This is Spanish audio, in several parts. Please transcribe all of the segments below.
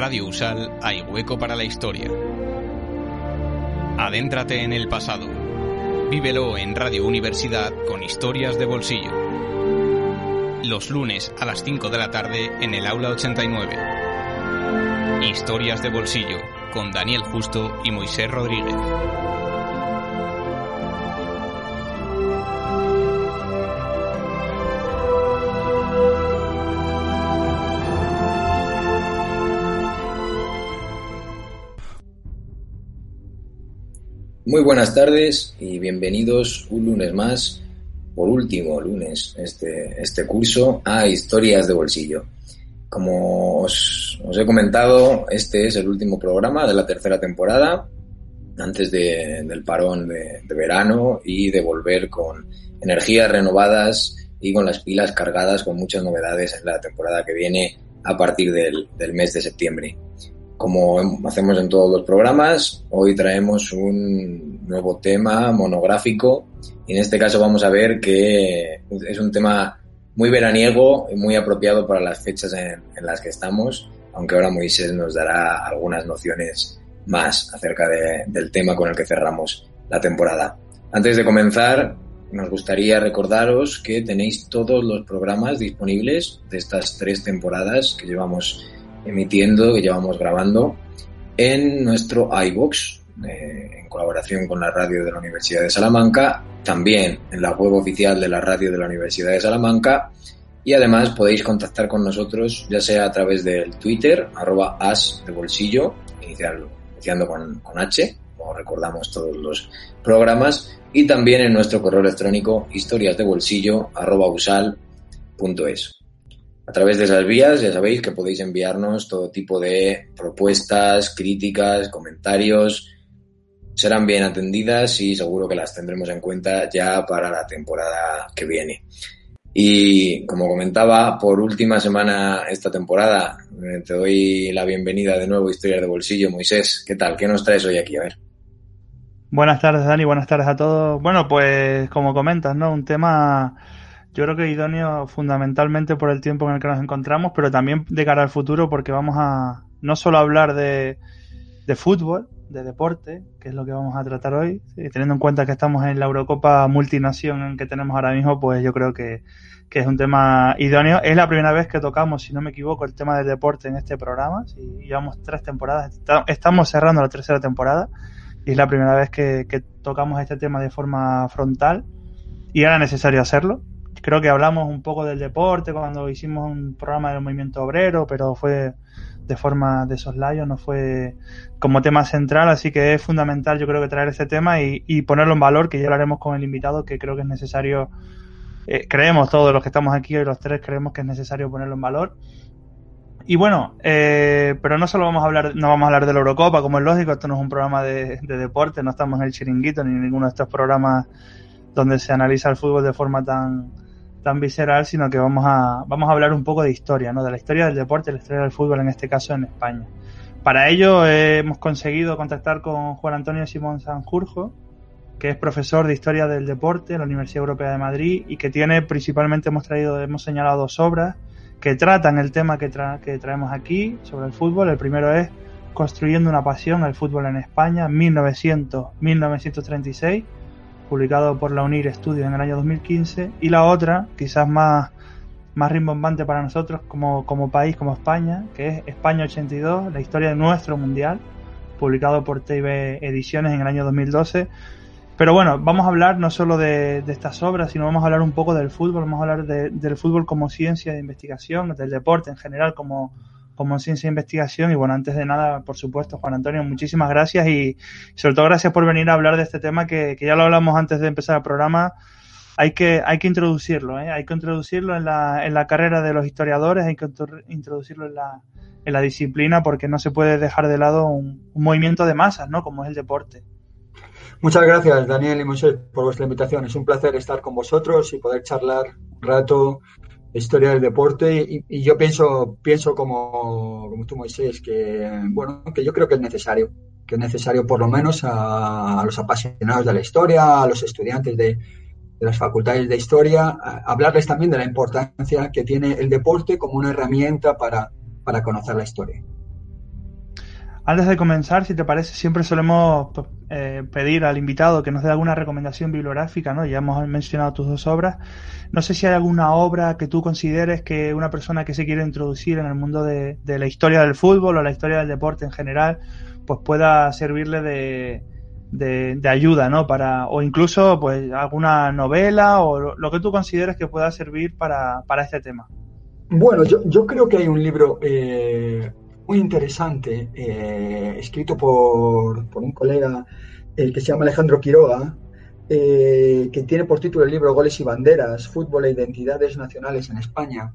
Radio Usal hay hueco para la historia. Adéntrate en el pasado. Vívelo en Radio Universidad con historias de bolsillo. Los lunes a las 5 de la tarde en el aula 89. Historias de bolsillo con Daniel Justo y Moisés Rodríguez. Muy buenas tardes y bienvenidos un lunes más, por último lunes, este, este curso a Historias de Bolsillo. Como os, he comentado, este es el último programa de la tercera temporada, antes de, del parón de, de verano y de volver con energías renovadas y con las pilas cargadas con muchas novedades en la temporada que viene a partir del, del mes de septiembre. Como hacemos en todos los programas, hoy traemos un nuevo tema monográfico y en este caso vamos a ver que es un tema muy veraniego y muy apropiado para las fechas en, en las que estamos, aunque ahora Moisés nos dará algunas nociones más acerca de, del tema con el que cerramos la temporada. Antes de comenzar, nos gustaría recordaros que tenéis todos los programas disponibles de estas tres temporadas que llevamos emitiendo, que llevamos grabando en nuestro iBox, eh, en colaboración con la radio de la Universidad de Salamanca, también en la web oficial de la radio de la Universidad de Salamanca y además podéis contactar con nosotros ya sea a través del Twitter, arroba as de bolsillo, iniciando con, con H, como recordamos todos los programas, y también en nuestro correo electrónico historiasdebolsillo arroba usal.es. A través de esas vías ya sabéis que podéis enviarnos todo tipo de propuestas, críticas, comentarios. Serán bien atendidas y seguro que las tendremos en cuenta ya para la temporada que viene. Y como comentaba, por última semana esta temporada, eh, te doy la bienvenida de nuevo a Historias de Bolsillo. Moisés, ¿qué tal? ¿Qué nos traes hoy aquí? A ver. Buenas tardes, Dani. Buenas tardes a todos. Bueno, pues como comentas, ¿no? Un tema yo creo que idóneo fundamentalmente por el tiempo en el que nos encontramos, pero también de cara al futuro porque vamos a no solo hablar de, de fútbol, de deporte, que es lo que vamos a tratar hoy, y teniendo en cuenta que estamos en la Eurocopa multinación que tenemos ahora mismo, pues yo creo que, que es un tema idóneo. Es la primera vez que tocamos, si no me equivoco, el tema del deporte en este programa. Si llevamos tres temporadas, estamos cerrando la tercera temporada y es la primera vez que tocamos este tema de forma frontal y era necesario hacerlo creo que hablamos un poco del deporte cuando hicimos un programa del movimiento obrero, pero fue de forma de soslayo, no fue como tema central, así que es fundamental yo creo que traer este tema y, ponerlo en valor, que ya lo haremos con el invitado, que creo que es necesario, eh, creemos todos los que estamos aquí hoy, los tres creemos que es necesario ponerlo en valor. Y bueno, eh, pero no solo vamos a hablar, no vamos a hablar de la Eurocopa, como es lógico, esto no es un programa de, de deporte, no estamos en el chiringuito ni en ninguno de estos programas donde se analiza el fútbol de forma tan, tan visceral, sino que vamos a, vamos a hablar un poco de historia, ¿no? De la historia del deporte, la historia del fútbol, en este caso en España. Para ello eh, hemos conseguido contactar con Juan Antonio Simón Sanjurjo, que es profesor de Historia del Deporte en la Universidad Europea de Madrid y que tiene principalmente, hemos traído, hemos señalado dos obras que tratan el tema que, tra que traemos aquí sobre el fútbol. El primero es Construyendo una pasión, el fútbol en España, 1900-1936 publicado por la UNIR Studios en el año 2015, y la otra, quizás más, más rimbombante para nosotros como, como país, como España, que es España 82, la historia de nuestro mundial, publicado por TV Ediciones en el año 2012. Pero bueno, vamos a hablar no solo de, estas obras, sino vamos a hablar un poco del fútbol, vamos a hablar de, del fútbol como ciencia de investigación, del deporte en general como, como ciencia de investigación. Y bueno, antes de nada, por supuesto, Juan Antonio, muchísimas gracias y sobre todo gracias por venir a hablar de este tema que, ya lo hablamos antes de empezar el programa. hay que, hay que introducirlo, ¿eh? hay que introducirlo en la, en la carrera de los historiadores, hay que introducirlo en la, en la disciplina porque no se puede dejar de lado un, movimiento de masas, ¿no? Como es el deporte. Muchas gracias, Daniel y Moisés, por vuestra invitación. Es un placer estar con vosotros y poder charlar un rato historia del deporte. Y, yo pienso, pienso como, como tú, Moisés, que bueno, que yo creo que es necesario, que es necesario por lo menos a, los apasionados de la historia, a los estudiantes de, de las facultades de historia, hablarles también de la importancia que tiene el deporte como una herramienta para, para conocer la historia. Antes de comenzar, si te parece, siempre solemos eh, pedir al invitado que nos dé alguna recomendación bibliográfica, ¿no? Ya hemos mencionado tus dos obras. No sé si hay alguna obra que tú consideres que una persona que se quiere introducir en el mundo de, la historia del fútbol o la historia del deporte en general, pues pueda servirle de, de, ayuda, ¿no? Para, o incluso, pues, alguna novela o lo, que tú consideres que pueda servir para, para este tema. Bueno, yo, yo, creo que hay un libro eh, muy interesante, eh, escrito por, por, un colega el que se llama Alejandro Quiroga, eh, que tiene por título el libro Goles y Banderas, Fútbol e Identidades Nacionales en España,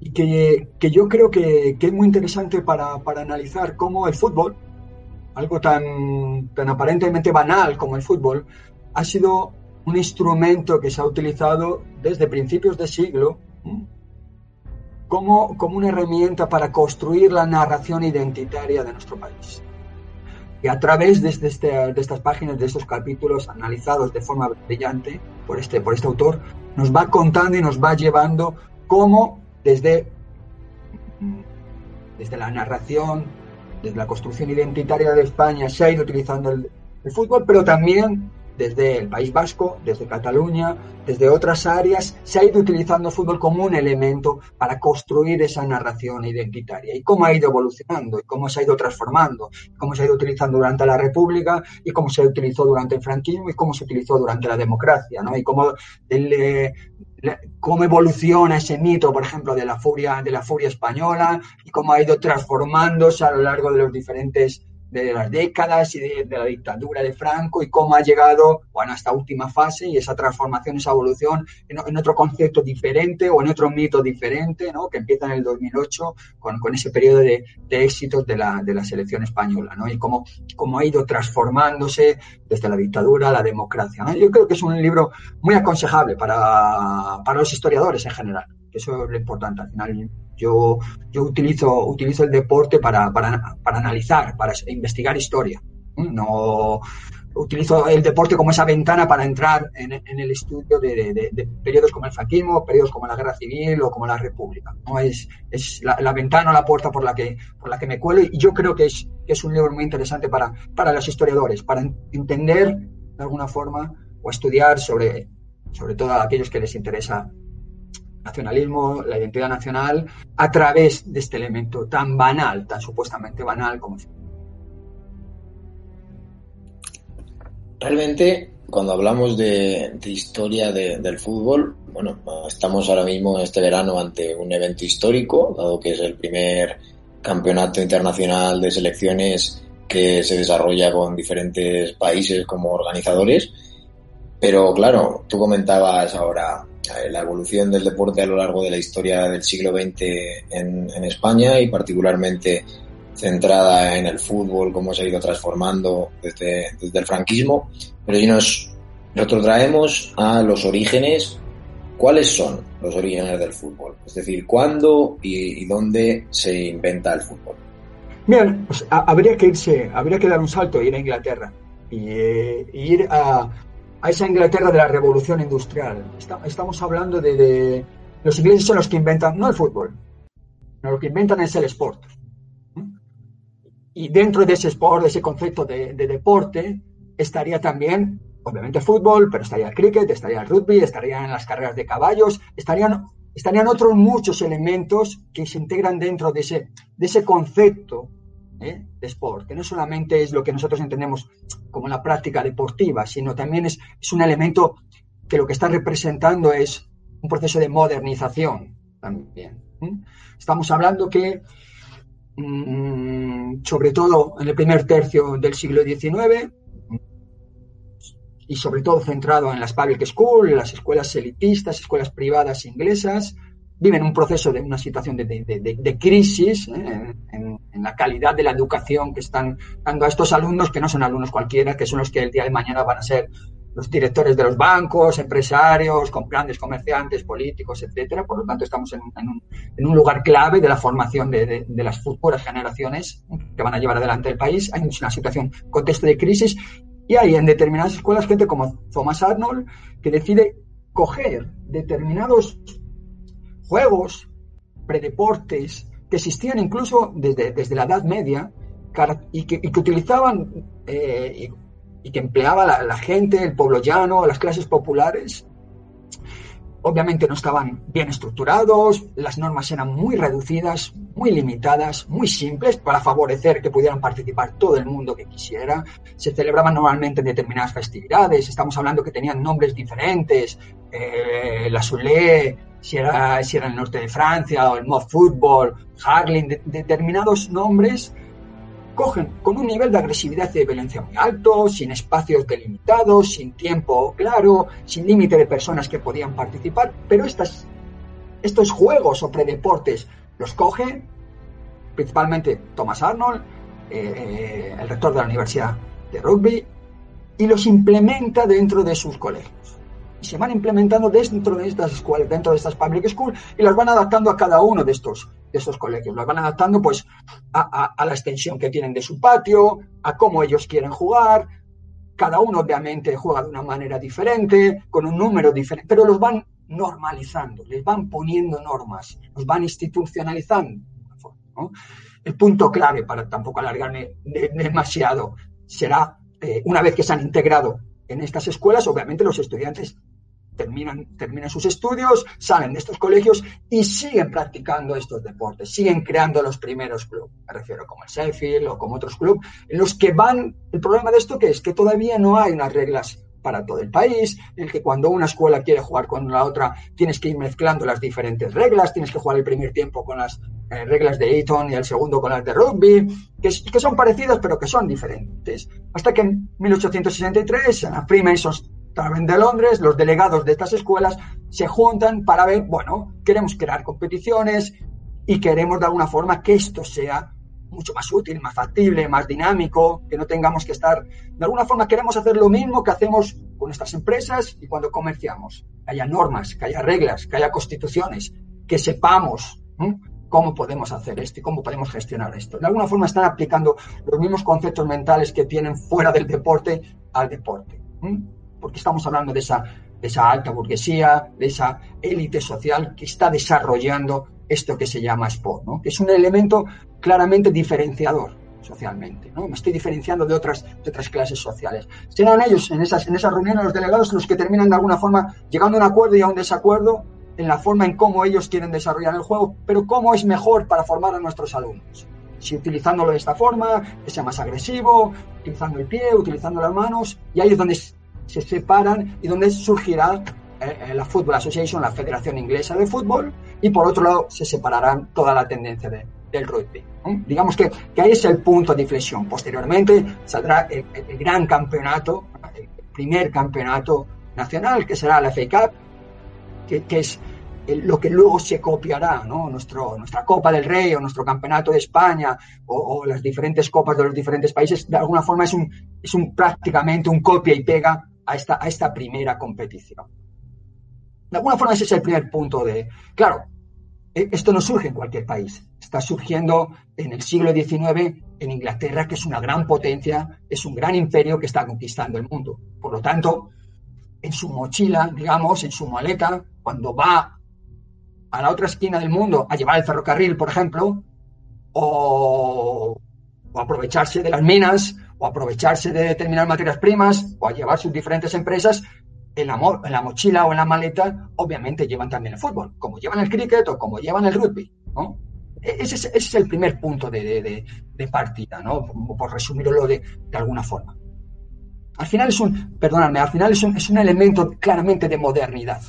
y que, que yo creo que, que, es muy interesante para, para, analizar cómo el fútbol, algo tan, tan aparentemente banal como el fútbol, ha sido un instrumento que se ha utilizado desde principios de siglo como, como una herramienta para construir la narración identitaria de nuestro país. Y a través de, este, de, estas páginas, de estos capítulos analizados de forma brillante por este, por este autor, nos va contando y nos va llevando cómo desde, desde la narración, desde la construcción identitaria de España se ha ido utilizando el, el fútbol, pero también desde el País Vasco, desde Cataluña, desde otras áreas, se ha ido utilizando el fútbol como un elemento para construir esa narración identitaria. Y cómo ha ido evolucionando, y cómo se ha ido transformando, cómo se ha ido utilizando durante la República, y cómo se utilizó durante el franquismo, y cómo se utilizó durante la democracia, ¿no? Y cómo, eh, cómo evoluciona ese mito, por ejemplo, de la furia, de la furia española, y cómo ha ido transformándose a lo largo de los diferentes de las décadas y de, la dictadura de Franco y cómo ha llegado bueno, a esta última fase y esa transformación, esa evolución en, otro concepto diferente o en otro mito diferente, ¿no? que empieza en el 2008 con, con ese periodo de, de éxitos de la, de la, selección española ¿no? y cómo, cómo, ha ido transformándose desde la dictadura a la democracia. Yo creo que es un libro muy aconsejable para, para los historiadores en general. Eso es lo importante. Al final, yo, yo utilizo, utilizo el deporte para, para, para analizar, para investigar historia. No utilizo el deporte como esa ventana para entrar en, en el estudio de, de, periodos como el franquismo, periodos como la guerra civil o como la república. ¿no? Es, es la, la, ventana o la puerta por la que, por la que me cuelo y yo creo que es, que es un libro muy interesante para, para los historiadores, para entender de alguna forma o estudiar sobre, sobre todo a aquellos que les interesa nacionalismo, la identidad nacional, a través de este elemento tan banal, tan supuestamente banal como Realmente, cuando hablamos de, historia del fútbol, bueno, estamos ahora mismo este verano ante un evento histórico, dado que es el primer campeonato internacional de selecciones que se desarrolla con diferentes países como organizadores. Pero claro, tú comentabas ahora la evolución del deporte a lo largo de la historia del siglo XX en, España y particularmente centrada en el fútbol, cómo se ha ido transformando desde, el franquismo. Pero si nos retrotraemos a los orígenes, ¿cuáles son los orígenes del fútbol? Es decir, ¿cuándo y, y dónde se inventa el fútbol? Bien, pues, habría que irse, habría que dar un salto e ir a Inglaterra y, eh, ir a, a esa Inglaterra de la revolución industrial. estamos hablando de, Los ingleses son los que inventan, no el fútbol, lo que inventan es el sport. Y dentro de ese sport, de ese concepto de, deporte, estaría también, obviamente, fútbol, pero estaría el cricket, estaría el rugby, estarían las carreras de caballos, estarían, estarían otros muchos elementos que se integran dentro de ese, de ese concepto ¿eh? de sport, que no solamente es lo que nosotros entendemos como la práctica deportiva, sino también es, es un elemento que lo que está representando es un proceso de modernización también. Estamos hablando que, mm, sobre todo en el primer tercio del siglo XIX, y sobre todo centrado en las public schools, las escuelas elitistas, escuelas privadas inglesas, viven un proceso de una situación de, crisis ¿eh? en, la calidad de la educación que están dando a estos alumnos, que no son alumnos cualquiera, que son los que el día de mañana van a ser los directores de los bancos, empresarios, con grandes comerciantes, políticos, etcétera. Por lo tanto, estamos en, un, lugar clave de la formación de, las futuras generaciones que van a llevar adelante el país. Hay una situación, contexto de crisis, y hay en determinadas escuelas gente como Thomas Arnold que decide coger determinados juegos, predeportes, que existían incluso desde, desde la Edad Media y que, utilizaban eh, y, que empleaba la, gente, el pueblo llano, las clases populares. Obviamente no estaban bien estructurados, las normas eran muy reducidas, muy limitadas, muy simples para favorecer que pudieran participar todo el mundo que quisiera. Se celebraban normalmente en determinadas festividades, estamos hablando que tenían nombres diferentes, eh, la Soulé, si era, si era el norte de Francia o el Mod Football, Harling, determinados nombres cogen con un nivel de agresividad y de violencia muy alto, sin espacios delimitados, sin tiempo claro, sin límite de personas que podían participar, pero estas, estos juegos o predeportes los coge principalmente Thomas Arnold, eh, el rector de la Universidad de Rugby, y los implementa dentro de sus colegios se van implementando dentro de estas escuelas, dentro de estas public schools y las van adaptando a cada uno de estos, de estos colegios. Las van adaptando pues a, la extensión que tienen de su patio, a cómo ellos quieren jugar. Cada uno obviamente juega de una manera diferente, con un número diferente, pero los van normalizando, les van poniendo normas, los van institucionalizando. El punto clave, para tampoco alargarme demasiado, será eh, una vez que se han integrado en estas escuelas, obviamente los estudiantes terminan, terminan sus estudios, salen de estos colegios y siguen practicando estos deportes, siguen creando los primeros clubes, me refiero como el Sheffield o como otros clubes, en los que van, el problema de esto que es que todavía no hay unas reglas para todo el país, el que cuando una escuela quiere jugar con la otra tienes que ir mezclando las diferentes reglas, tienes que jugar el primer tiempo con las eh, reglas de Eton y el segundo con las de rugby, que, que, son parecidas pero que son diferentes. Hasta que en 1863 en la Freemasons de Londres, los delegados de estas escuelas se juntan para ver, bueno, queremos crear competiciones y queremos de alguna forma que esto sea mucho más útil, más factible, más dinámico, que no tengamos que estar... De alguna forma queremos hacer lo mismo que hacemos con nuestras empresas y cuando comerciamos. Que haya normas, que haya reglas, que haya constituciones, que sepamos cómo podemos hacer esto y cómo podemos gestionar esto. De alguna forma están aplicando los mismos conceptos mentales que tienen fuera del deporte al deporte porque estamos hablando de esa, esa alta burguesía, de esa élite social que está desarrollando esto que se llama sport, que es un elemento claramente diferenciador socialmente. ¿no? Me estoy diferenciando de otras, de otras clases sociales. Serán ellos en esas, en esas reuniones, los delegados, los que terminan de alguna forma llegando a un acuerdo y a un desacuerdo en la forma en cómo ellos quieren desarrollar el juego, pero cómo es mejor para formar a nuestros alumnos. Si utilizándolo de esta forma, que sea más agresivo, utilizando el pie, utilizando las manos, y ahí es donde se separan y donde surgirá eh, eh, la Football Association, la Federación Inglesa de Fútbol, y por otro lado se separarán toda la tendencia del rugby. Digamos que, que, ahí es el punto de inflexión. Posteriormente saldrá el, gran campeonato, el primer campeonato nacional, que será la FA Cup, que, que es lo que luego se copiará, ¿no? Nuestro, nuestra Copa del Rey o nuestro Campeonato de España o, o, las diferentes copas de los diferentes países, de alguna forma es un, es un prácticamente un copia y pega a esta, a esta primera competición. De alguna forma ese es el primer punto de... Claro, esto no surge en cualquier país. Está surgiendo en el siglo XIX en Inglaterra, que es una gran potencia, es un gran imperio que está conquistando el mundo. Por lo tanto, en su mochila, digamos, en su maleta, cuando va a la otra esquina del mundo a llevar el ferrocarril, por ejemplo, o, o aprovecharse de las minas, o aprovecharse de determinadas materias primas o a llevar sus diferentes empresas en la, en la mochila o en la maleta, obviamente llevan también el fútbol, como llevan el cricket o como llevan el rugby. E-, ese, es, el primer punto de, partida, ¿no? por resumirlo de, alguna forma. Al final es un, perdóname, al final es un, es un elemento claramente de modernidad,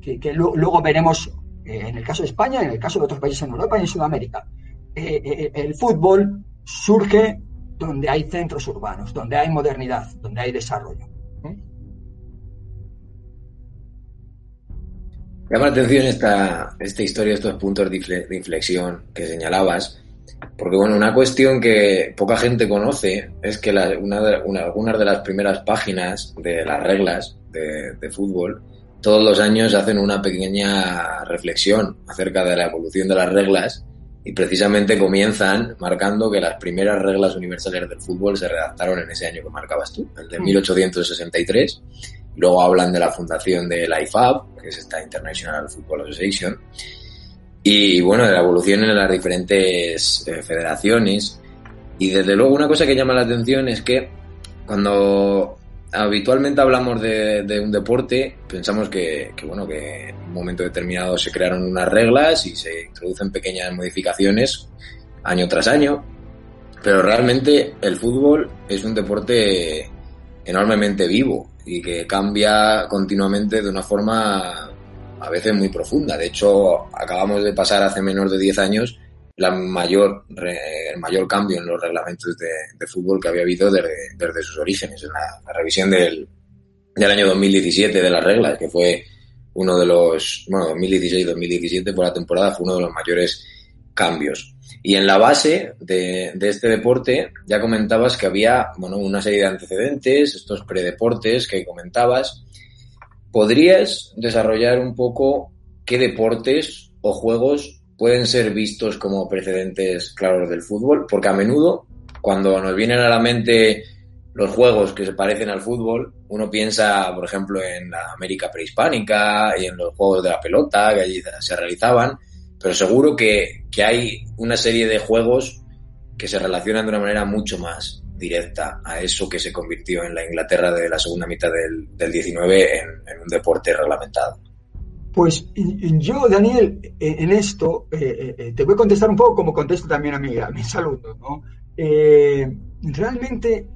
que luego veremos eh, en el caso de España, en el caso de otros países en Europa y en Sudamérica. Eh, eh, el fútbol surge donde hay centros urbanos, donde hay modernidad, donde hay desarrollo. Llama la atención esta, esta historia, estos puntos de inflexión que señalabas, porque bueno, una cuestión que poca gente conoce es que una algunas de las primeras páginas de las reglas de, fútbol, todos los años hacen una pequeña reflexión acerca de la evolución de las reglas y precisamente comienzan marcando que las primeras reglas universales del fútbol se redactaron en ese año que marcabas tú, el de 1863 mm. Luego hablan de la fundación de la IFAB, que es esta International Football Association. Y bueno, de la evolución en las diferentes eh, federaciones. Y desde luego una cosa que llama la atención es que cuando habitualmente hablamos de, un deporte, pensamos que, que, bueno, que en un momento determinado se crearon unas reglas y se introducen pequeñas modificaciones año tras año. Pero realmente el fútbol es un deporte enormemente vivo y que cambia continuamente de una forma a veces muy profunda. De hecho, acabamos de pasar hace menos de 10 años la mayor, el mayor cambio en los reglamentos de, fútbol que había habido desde, sus orígenes, en la, revisión del, del año 2017 de las reglas, que fue uno de los, bueno, 2016-2017 por la temporada fue uno de los mayores cambios. Y en la base de, este deporte ya comentabas que había bueno, una serie de antecedentes, estos predeportes que comentabas. ¿Podrías desarrollar un poco qué deportes o juegos pueden ser vistos como precedentes claros del fútbol? Porque a menudo, cuando nos vienen a la mente los juegos que se parecen al fútbol, uno piensa, por ejemplo, en la América prehispánica y en los juegos de la pelota que allí se realizaban, pero seguro que, hay una serie de juegos que se relacionan de una manera mucho más directa a eso que se convirtió en la Inglaterra de la segunda mitad del, del 19 en, un deporte reglamentado. Pues yo, Daniel, en esto eh, eh, te voy a contestar un poco como contesto también a mi, a mis alumnos. ¿no? Eh, realmente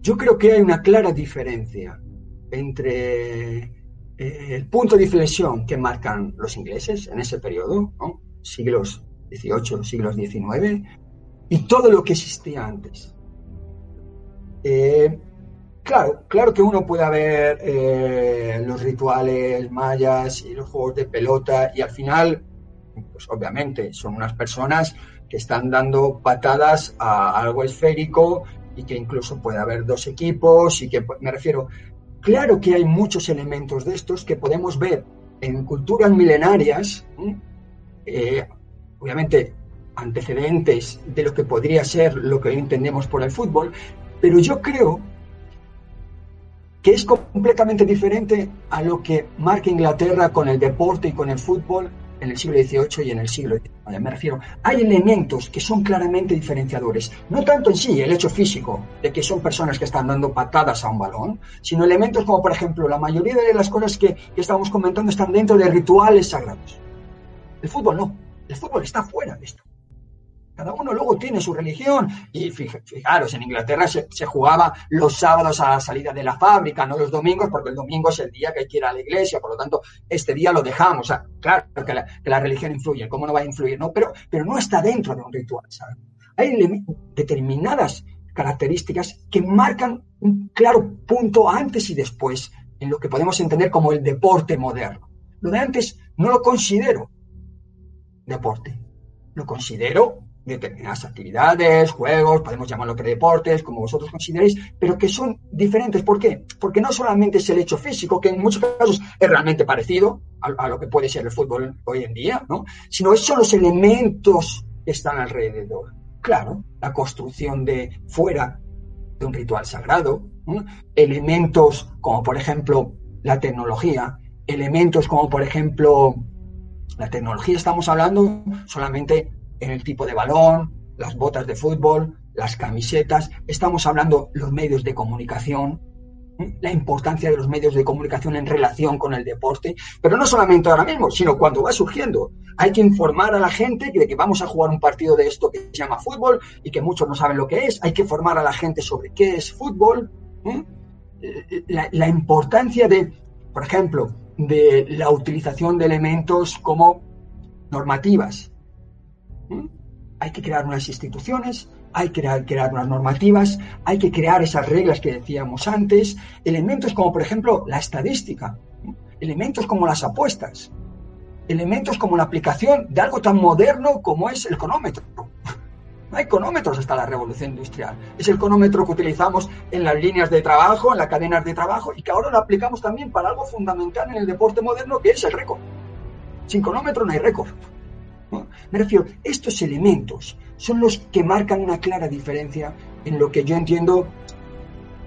yo creo que hay una clara diferencia entre eh, el punto de inflexión que marcan los ingleses en ese periodo, siglos XVIII, siglos XIX, y todo lo que existía antes. Eh, claro, claro que uno puede ver eh, los rituales mayas y los juegos de pelota y al final, pues obviamente son unas personas que están dando patadas a algo esférico y que incluso puede haber dos equipos y que me refiero, Claro que hay muchos elementos de estos que podemos ver en culturas milenarias, eh, obviamente antecedentes de lo que podría ser lo que hoy entendemos por el fútbol, pero yo creo que es completamente diferente a lo que marca Inglaterra con el deporte y con el fútbol en el siglo XVIII y en el siglo XIX. Me refiero, hay elementos que son claramente diferenciadores. No tanto en sí el hecho físico de que son personas que están dando patadas a un balón, sino elementos como, por ejemplo, la mayoría de las cosas que, que estábamos comentando están dentro de rituales sagrados. El fútbol no. El fútbol está fuera de esto. Cada uno luego tiene su religión. Y fijaros, en Inglaterra se, jugaba los sábados a la salida de la fábrica, no los domingos, porque el domingo es el día que hay que ir a la iglesia, por lo tanto, este día lo dejamos. O sea, claro que la, religión influye, ¿cómo no va a influir? No, pero, pero no está dentro de un ritual, ¿sabes? Hay determinadas características que marcan un claro punto antes y después en lo que podemos entender como el deporte moderno. Lo de antes no lo considero deporte, lo considero determinadas actividades, juegos, podemos llamarlo que deportes, como vosotros consideréis, pero que son diferentes. ¿Por qué? Porque no solamente es el hecho físico, que en muchos casos es realmente parecido a, lo que puede ser el fútbol hoy en día, ¿no? sino son los elementos que están alrededor. Claro, la construcción de fuera de un ritual sagrado, elementos como por ejemplo la tecnología, elementos como por ejemplo la tecnología, estamos hablando solamente en el tipo de balón, las botas de fútbol, las camisetas, estamos hablando los medios de comunicación, la importancia de los medios de comunicación en relación con el deporte, pero no solamente ahora mismo, sino cuando va surgiendo. Hay que informar a la gente de que vamos a jugar un partido de esto que se llama fútbol y que muchos no saben lo que es. Hay que formar a la gente sobre qué es fútbol. La, la importancia de, por ejemplo, de la utilización de elementos como normativas, hay que crear unas instituciones hay que crear, unas normativas, hay que crear esas reglas que decíamos antes, elementos como por ejemplo la estadística, elementos como las apuestas, elementos como la aplicación de algo tan moderno como es el cronómetro. No hay cronómetros hasta la revolución industrial. Es el cronómetro que utilizamos en las líneas de trabajo, en las cadenas de trabajo y que ahora lo aplicamos también para algo fundamental en el deporte moderno que es el récord. Sin cronómetro no hay récord. Me refiero, estos elementos son los que marcan una clara diferencia en lo que yo entiendo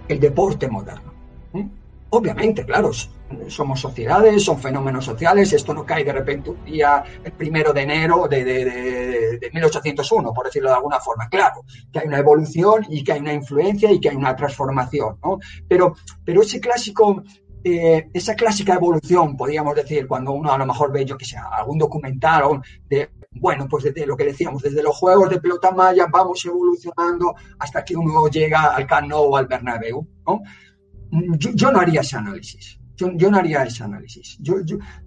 el deporte moderno. Obviamente, claro, somos sociedades, son fenómenos sociales, esto no cae de repente un día, el primero de enero de, de, 1801, por decirlo de alguna forma. Claro, que hay una evolución y que hay una influencia y que hay una transformación, ¿no? Pero, pero ese clásico eh, esa clásica evolución, podríamos decir, cuando uno a lo mejor ve, yo que sé, algún documental de, bueno, pues desde lo que decíamos, desde los juegos de pelota maya vamos evolucionando hasta que uno llega al Camp o al Bernabéu, ¿no? Yo, no haría ese análisis, yo, no haría ese análisis. Yo,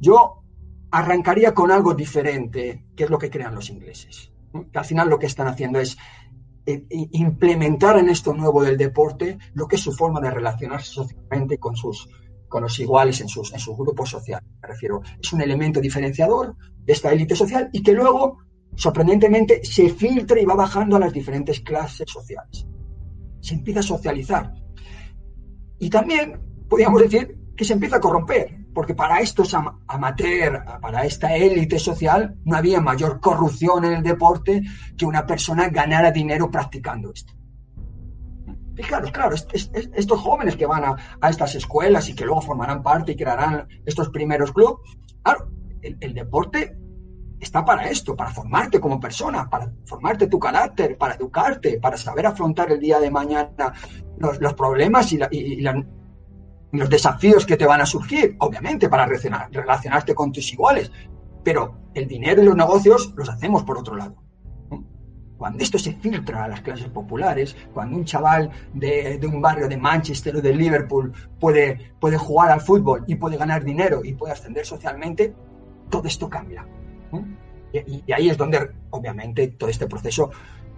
yo, arrancaría con algo diferente, que es lo que crean los ingleses. Que al final lo que están haciendo es eh, implementar en esto nuevo del deporte lo que es su forma de relacionarse socialmente con sus, con los iguales en sus, en sus grupos sociales. Me refiero, es un elemento diferenciador de esta élite social y que luego, sorprendentemente, se filtra y va bajando a las diferentes clases sociales. Se empieza a socializar. Y también podríamos decir que se empieza a corromper, porque para estos amateur, para esta élite social, no había mayor corrupción en el deporte que una persona ganara dinero practicando esto. Fijaros, claro, estos jóvenes que van a, estas escuelas y que luego formarán parte y crearán estos primeros clubes, claro, el, deporte está para esto, para formarte como persona, para formarte tu carácter, para educarte, para saber afrontar el día de mañana los, problemas y, los desafíos que te van a surgir, obviamente, para relacionarte con tus iguales. Pero el dinero y los negocios los hacemos por otro lado. Cuando esto se filtra a las clases populares, cuando un chaval de, un barrio de Manchester o de Liverpool puede, puede jugar al fútbol y puede ganar dinero y puede ascender socialmente, todo esto cambia. Y, ahí es donde, obviamente, todo este proceso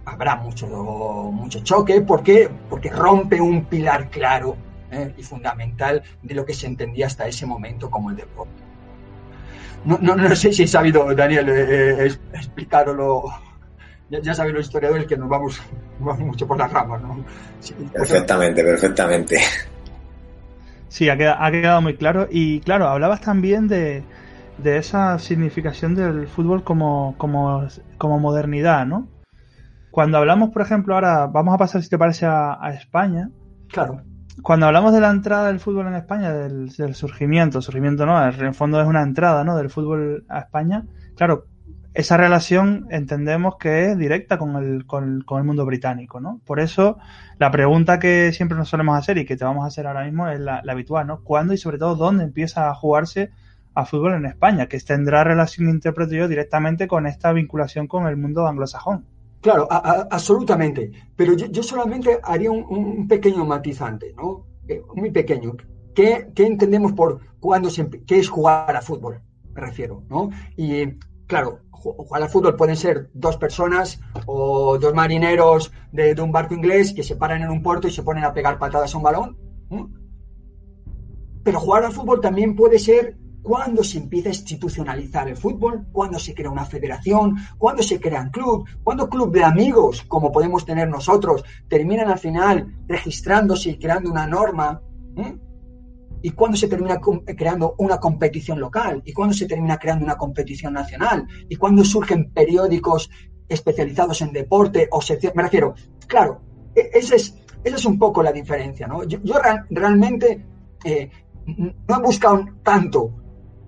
habrá mucho, mucho choque porque, porque rompe un pilar claro ¿eh? y fundamental de lo que se entendía hasta ese momento como el deporte. No, no, sé si he sabido, Daniel, eh, eh, explicarlo ya, saben los historiadores que nos vamos, mucho por las ramas, ¿no? perfectamente, perfectamente. Sí, ha quedado, muy claro. Y claro, hablabas también de, esa significación del fútbol como, como, como, modernidad, ¿no? Cuando hablamos, por ejemplo, ahora vamos a pasar, si te parece, a, España. Claro. Cuando hablamos de la entrada del fútbol en España, del, del surgimiento, surgimiento no, en el fondo es una entrada, ¿no? Del fútbol a España. Claro, esa relación entendemos que es directa con el, con, el mundo británico, ¿no? Por eso la pregunta que siempre nos solemos hacer y que te vamos a hacer ahora mismo es la, habitual, ¿no? ¿Cuándo y sobre todo dónde empieza a jugarse a fútbol en España? Que tendrá relación, interpreto yo, directamente con esta vinculación con el mundo anglosajón. Claro, absolutamente. Pero yo, solamente haría un, pequeño matizante, ¿no? Eh, muy pequeño. ¿Qué, entendemos por cuándo se, qué es jugar a fútbol? Me refiero, ¿no? Y claro, jugar al fútbol pueden ser dos personas o dos marineros de, un barco inglés que se paran en un puerto y se ponen a pegar patadas a un balón. Pero jugar al fútbol también puede ser cuando se empieza a institucionalizar el fútbol, cuando se crea una federación, cuando se crean club, cuando club de amigos, como podemos tener nosotros, terminan al final registrándose y creando una norma y cuándo se termina creando una competición local y cuándo se termina creando una competición nacional y cuándo surgen periódicos especializados en deporte o sección. Me refiero, claro, e-, esa es, esa es un poco la diferencia, ¿no? Yo, realmente eh, no he buscado tanto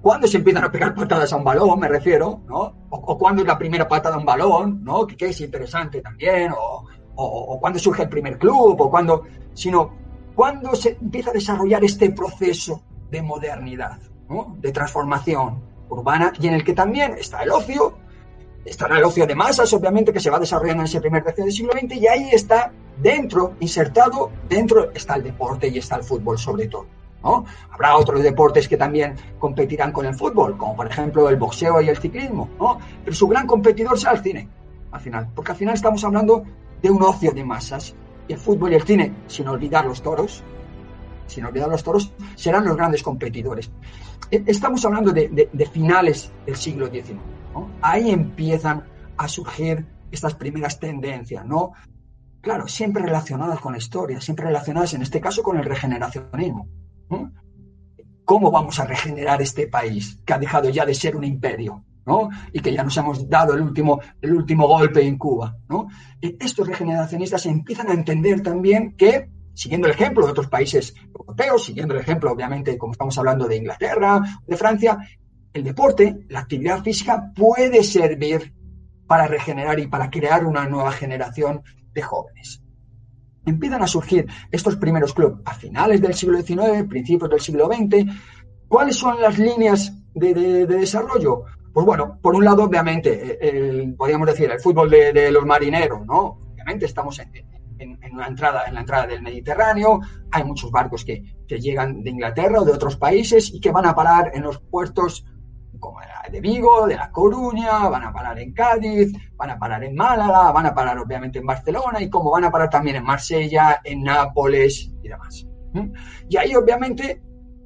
cuándo se empiezan a pegar patadas a un balón, me refiero, ¿no? O, cuándo es la primera patada a un balón, ¿no? Que, es interesante también, o, o, o cuándo surge el primer club, o cuándo, sino ¿Cuándo se empieza a desarrollar este proceso de modernidad, de transformación urbana y en el que también está el ocio, estará el ocio de masas, obviamente, que se va desarrollando en ese primer tercio del siglo XX y ahí está dentro, insertado, dentro está el deporte y está el fútbol sobre todo. ¿no? Habrá otros deportes que también competirán con el fútbol, como por ejemplo el boxeo y el ciclismo, ¿no? pero su gran competidor será el cine, al final, porque al final estamos hablando de un ocio de masas. El fútbol y el cine, sin olvidar los toros, sin olvidar los toros, serán los grandes competidores. E, estamos hablando de, finales del siglo XIX. Ahí empiezan a surgir estas primeras tendencias, ¿no? Claro, siempre relacionadas con la historia, siempre relacionadas en este caso con el regeneracionismo. ¿Cómo vamos a regenerar este país que ha dejado ya de ser un imperio? Y que ya nos hemos dado el último, el último golpe en Cuba. ¿no? Estos regeneracionistas empiezan a entender también que, siguiendo el ejemplo de otros países europeos, siguiendo el ejemplo, obviamente, como estamos hablando de Inglaterra, de Francia, el deporte, la actividad física puede servir para regenerar y para crear una nueva generación de jóvenes. Empiezan a surgir estos primeros clubes a finales del siglo XIX, principios del siglo XX. ¿Cuáles son las líneas de desarrollo? Pues bueno, por un lado, obviamente, el, podríamos decir, el fútbol de, los marineros, ¿no? Obviamente estamos en, entrada, en la entrada del Mediterráneo, hay muchos barcos que, llegan de Inglaterra o de otros países y que van a parar en los puertos como de Vigo, de La Coruña, van a parar en Cádiz, van a parar en Málaga, van a parar obviamente en Barcelona y como van a parar también en Marsella, en Nápoles y demás. Y ahí obviamente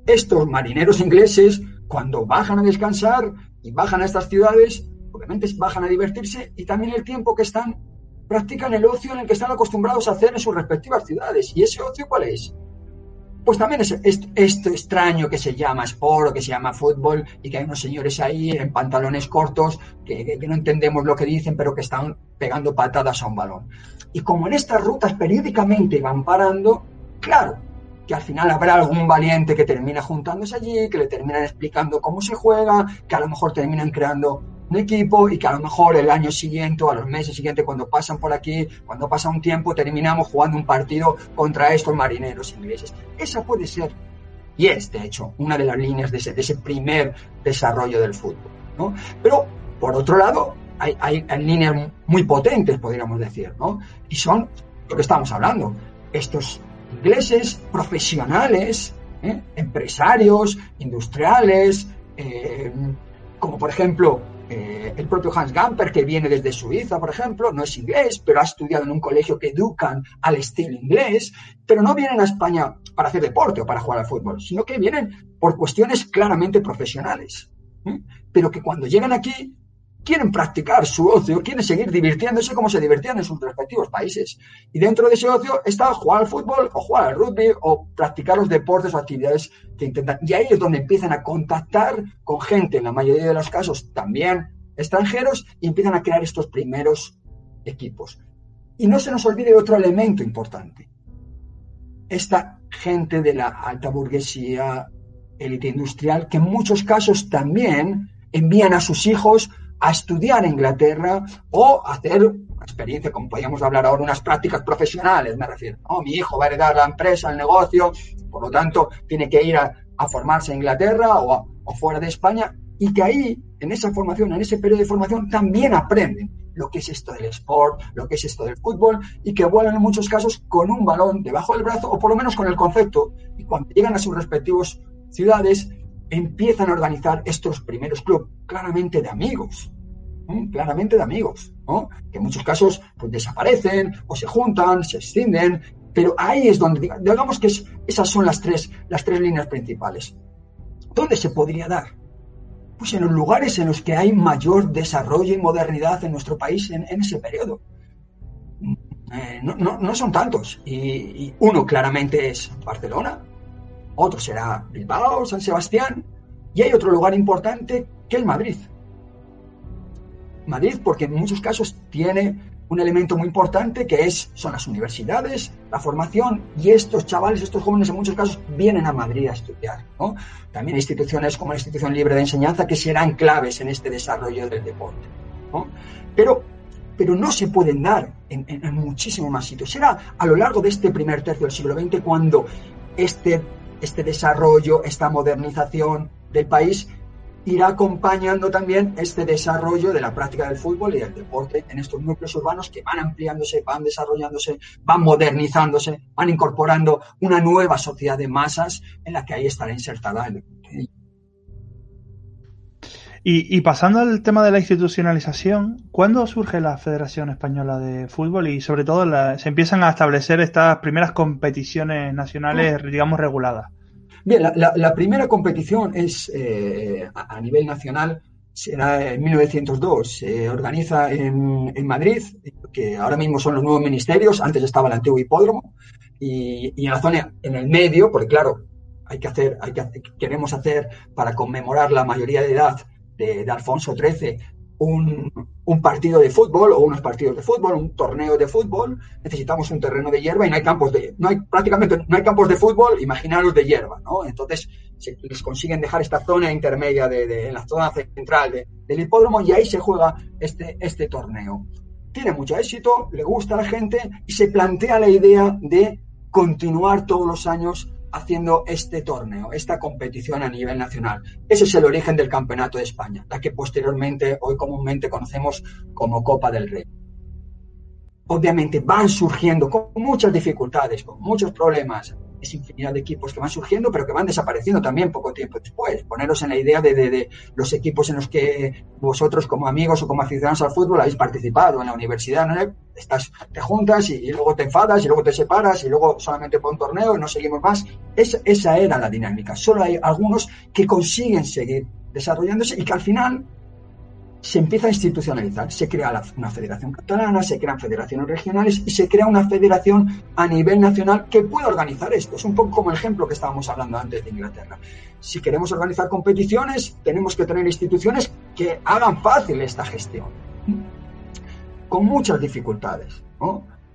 estos marineros ingleses, cuando bajan a descansar, y bajan a estas ciudades, obviamente bajan a divertirse y también el tiempo que están, practican el ocio en el que están acostumbrados a hacer en sus respectivas ciudades. ¿Y ese ocio cuál es? Pues también es esto extraño que se llama sport o que se llama fútbol y que hay unos señores ahí en pantalones cortos que, que no entendemos lo que dicen pero que están pegando patadas a un balón. Y como en estas rutas periódicamente van parando, claro, que al final habrá algún valiente que termina juntándose allí, que le terminan explicando cómo se juega, que a lo mejor terminan creando un equipo y que a lo mejor el año siguiente o a los meses siguientes cuando pasan por aquí, cuando pasa un tiempo, terminamos jugando un partido contra estos marineros ingleses. Esa puede ser, y es de hecho, una de las líneas de ese, primer desarrollo del fútbol. ¿no? Pero, por otro lado, hay, hay, hay líneas muy potentes, podríamos decir, ¿no? y son lo que estamos hablando. Estos ingleses profesionales, ¿eh? empresarios, industriales, eh, como por ejemplo eh, el propio Hans Gamper, que viene desde Suiza, por ejemplo, no es inglés, pero ha estudiado en un colegio que educan al estilo inglés, pero no vienen a España para hacer deporte o para jugar al fútbol, sino que vienen por cuestiones claramente profesionales. Pero que cuando llegan aquí quieren practicar su ocio, quieren seguir divirtiéndose como se divertían en sus respectivos países. Y dentro de ese ocio está jugar al fútbol o jugar al rugby o practicar los deportes o actividades que intentan. Y ahí es donde empiezan a contactar con gente, en la mayoría de los casos también extranjeros, y empiezan a crear estos primeros equipos. Y no se nos olvide otro elemento importante. Esta gente de la alta burguesía, élite industrial, que en muchos casos también envían a sus hijos a estudiar en Inglaterra o hacer una experiencia, como podríamos hablar ahora, unas prácticas profesionales, me refiero. Mi hijo va a heredar la empresa, el negocio, por lo tanto, tiene que ir a, formarse en Inglaterra o, fuera de España y que ahí, en esa formación, en ese periodo de formación, también aprenden lo que es esto del sport, lo que es esto del fútbol, y que vuelan en muchos casos con un balón debajo del brazo, o por lo menos con el concepto, y cuando llegan a sus respectivas ciudades, empiezan a organizar estos primeros clubes, claramente de amigos, claramente de amigos, que en muchos casos pues, desaparecen o se juntan, se extienden, pero ahí es donde, digamos que esas son las tres, las tres líneas principales. ¿Dónde se podría dar? Pues en los lugares en los que hay mayor desarrollo y modernidad en nuestro país en, ese periodo. Eh, no, son tantos. y uno claramente es Barcelona, otro será Bilbao, San Sebastián, y hay otro lugar importante que es Madrid. Madrid porque en muchos casos tiene un elemento muy importante que es, son las universidades, la formación, y estos chavales, estos jóvenes en muchos casos vienen a Madrid a estudiar. También instituciones como la Institución Libre de Enseñanza que serán claves en este desarrollo del deporte. Pero, pero no se pueden dar en, en muchísimos más sitios. Será a lo largo de este primer tercio del siglo XX cuando este este desarrollo, esta modernización del país irá acompañando también este desarrollo de la práctica del fútbol y del deporte en estos núcleos urbanos que van ampliándose, van desarrollándose, van modernizándose, van incorporando una nueva sociedad de masas en la que ahí estará insertada el Y, pasando al tema de la institucionalización, ¿cuándo surge la Federación Española de Fútbol y sobre todo se empiezan a establecer estas primeras competiciones nacionales, digamos, reguladas? Bien, la, primera competición es eh, a nivel nacional, será en 1902, se organiza en, Madrid, que ahora mismo son los nuevos ministerios, antes estaba el antiguo hipódromo, y, en la zona, en el medio, porque claro, hay que hacer, hay que, queremos hacer para conmemorar la mayoría de edad de, Alfonso XIII un, partido de fútbol o unos partidos de fútbol, un torneo de fútbol, necesitamos un terreno de hierba y no hay campos de, no hay prácticamente no hay campos de fútbol, imaginaros de hierba, ¿no? Entonces se, les consiguen dejar esta zona intermedia de, la zona central del hipódromo y ahí se juega este, este torneo. Tiene mucho éxito, le gusta a la gente y se plantea la idea de continuar todos los años haciendo este torneo, esta competición a nivel nacional. Ese es el origen del Campeonato de España, la que posteriormente, hoy comúnmente conocemos como Copa del Rey. Obviamente van surgiendo con muchas dificultades, con muchos problemas, es infinidad de equipos que van surgiendo, pero que van desapareciendo también poco tiempo después. Poneros en la idea de, los equipos en los que vosotros como amigos o como aficionados al fútbol habéis participado en la universidad, ¿no? Estás, te juntas y, luego te enfadas y luego te separas y luego solamente por un torneo y no seguimos más. esa era la dinámica. Solo hay algunos que consiguen seguir desarrollándose y que al final se empieza a institucionalizar. Se crea una federación catalana, se crean federaciones regionales y se crea una federación a nivel nacional que puede organizar esto. Es un poco como el ejemplo que estábamos hablando antes de Inglaterra. Si queremos organizar competiciones, tenemos que tener instituciones que hagan fácil esta gestión. Con muchas dificultades.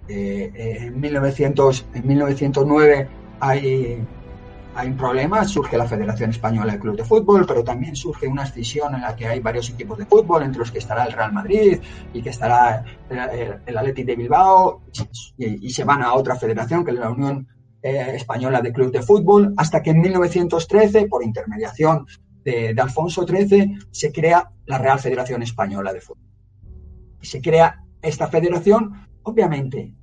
Eh, eh, en, 1900, en 1909 hay hay un problema, surge la Federación Española de Club de Fútbol, pero también surge una escisión en la que hay varios equipos de fútbol, entre los que estará el Real Madrid y que estará el, el Athletic de Bilbao, y, se van a otra federación, que es la Unión eh, Española de Club de Fútbol, hasta que en 1913, por intermediación de, Alfonso XIII, se crea la Real Federación Española de Fútbol. Se crea esta federación, obviamente.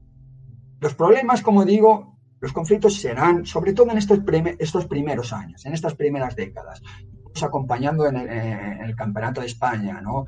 Los problemas, como digo, los conflictos serán, sobre todo en estos, estos primeros años, en estas primeras décadas, acompañando en el, en el Campeonato de España, ¿no?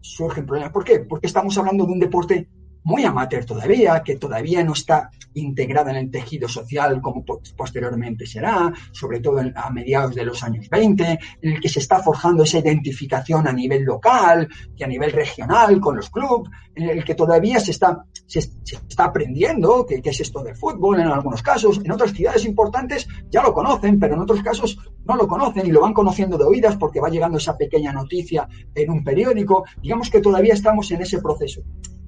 Surgen problemas. ¿Por qué? Porque estamos hablando de un deporte muy amateur todavía, que todavía no está integrada en el tejido social como posteriormente será, sobre todo a mediados de los años 20, en el que se está forjando esa identificación a nivel local y a nivel regional con los clubes, en el que todavía se está, se, está aprendiendo qué, es esto del fútbol en algunos casos, en otras ciudades importantes ya lo conocen, pero en otros casos no lo conocen y lo van conociendo de oídas porque va llegando esa pequeña noticia en un periódico, digamos que todavía estamos en ese proceso.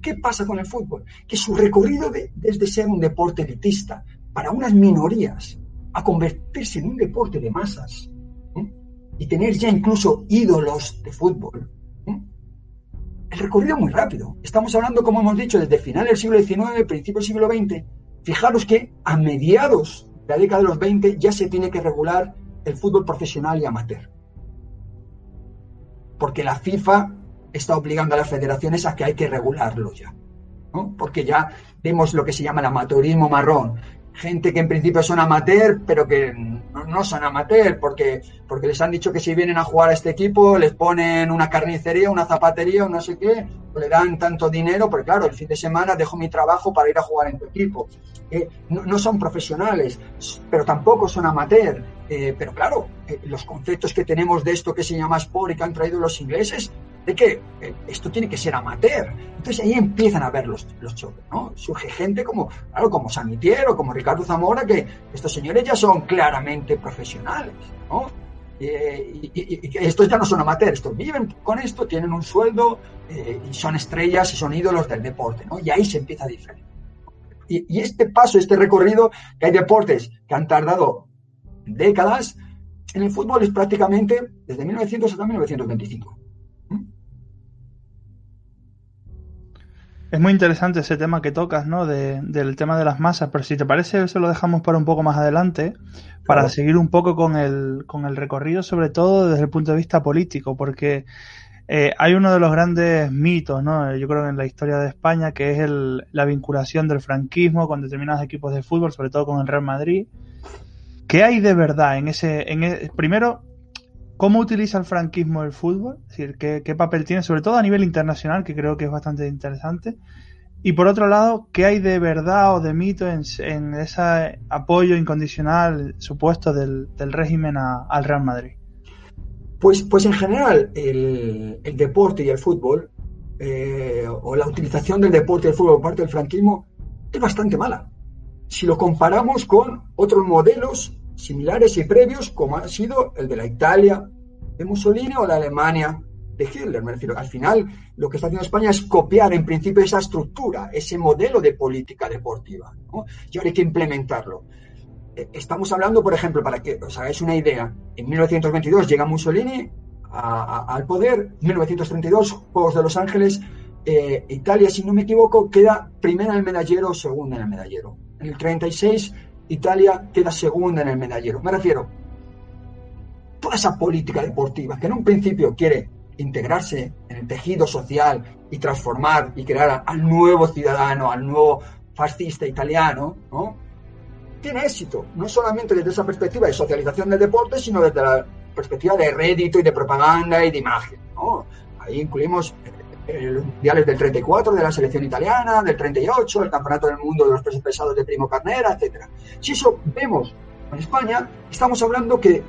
¿Qué pasa con el fútbol? Que su recorrido desde ser un deporte elitista para unas minorías a convertirse en un deporte de masas y tener ya incluso ídolos de fútbol. El recorrido es muy rápido. Estamos hablando, como hemos dicho, desde final del siglo XIX, principio del siglo XX. Fijaros que a mediados de la década de los 20 ya se tiene que regular el fútbol profesional y amateur. Porque la FIFA está obligando a las federaciones a que hay que regularlo ya. ¿no? Porque ya vemos lo que se llama el amateurismo marrón. Gente que en principio son amateur, pero que no, son amateur, porque, porque les han dicho que si vienen a jugar a este equipo, les ponen una carnicería, una zapatería o no sé qué, le dan tanto dinero, porque claro, el fin de semana dejo mi trabajo para ir a jugar en tu equipo. Eh, no, son profesionales, pero tampoco son amateur. Eh, pero claro, eh, los conceptos que tenemos de esto que se llama sport y que han traído los ingleses de que eh, esto tiene que ser amateur. Entonces ahí empiezan a ver los, los choques, ¿no? Surge gente como, claro, como Samitier o como Ricardo Zamora, que estos señores ya son claramente profesionales, ¿no? Eh, y, estos ya no son amateurs, estos viven con esto, tienen un sueldo eh, y son estrellas y son ídolos del deporte, ¿no? Y ahí se empieza a diferenciar. Y, este paso, este recorrido, que hay deportes que han tardado décadas, en el fútbol es prácticamente desde 1900 hasta 1925. Es muy interesante ese tema que tocas, ¿no? del tema de las masas, pero si te parece, eso lo dejamos para un poco más adelante, para seguir un poco con el, con el recorrido, sobre todo desde el punto de vista político, porque eh, hay uno de los grandes mitos, ¿no? Yo creo en la historia de España, que es el, la vinculación del franquismo con determinados equipos de fútbol, sobre todo con el Real Madrid. ¿Qué hay de verdad en ese, en e, primero, ¿cómo utiliza el franquismo el fútbol? Es decir, ¿qué, ¿qué, papel tiene, sobre todo a nivel internacional, que creo que es bastante interesante? Y por otro lado, ¿qué hay de verdad o de mito en, en ese apoyo incondicional supuesto del, del régimen a, al Real Madrid? Pues, pues en general, el, el deporte y el fútbol, eh, o la utilización del deporte y el fútbol por parte del franquismo, es bastante mala. Si lo comparamos con otros modelos similares y previos, como ha sido el de la Italia de Mussolini o la Alemania de Hitler. Me refiero, al final, lo que está haciendo España es copiar en principio esa estructura, ese modelo de política deportiva, ¿no? y ahora hay que implementarlo. Eh, estamos hablando, por ejemplo, para que os hagáis una idea, en 1922 llega Mussolini a, a, al poder, 1932, Juegos de Los Ángeles, eh, Italia, si no me equivoco, queda primera en el medallero o segunda en el medallero. En el 36, Italia queda segunda en el medallero. Me refiero, toda esa política deportiva que en un principio quiere integrarse en el tejido social y transformar y crear al nuevo ciudadano, al nuevo fascista italiano, ¿no? tiene éxito, no solamente desde esa perspectiva de socialización del deporte, sino desde la perspectiva de rédito y de propaganda y de imagen. ¿no? Ahí incluimos los mundiales del 34 de la selección italiana, del 38, el campeonato del mundo de los pesos pesados de Primo Carnera, etc. Si eso vemos en España, estamos hablando que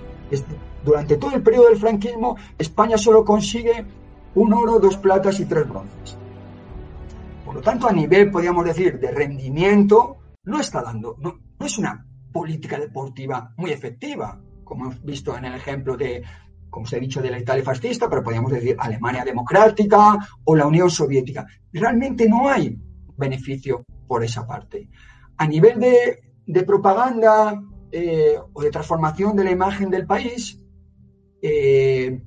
durante todo el periodo del franquismo, España solo consigue un oro, dos platas y tres bronces. Por lo tanto, a nivel, podríamos decir, de rendimiento, no está dando, no es una política deportiva muy efectiva, como hemos visto en el ejemplo de, como os he dicho, de la Italia fascista, pero podríamos decir Alemania democrática o la Unión Soviética. Realmente no hay beneficio por esa parte. A nivel de, de propaganda eh, o de transformación de la imagen del país, eh,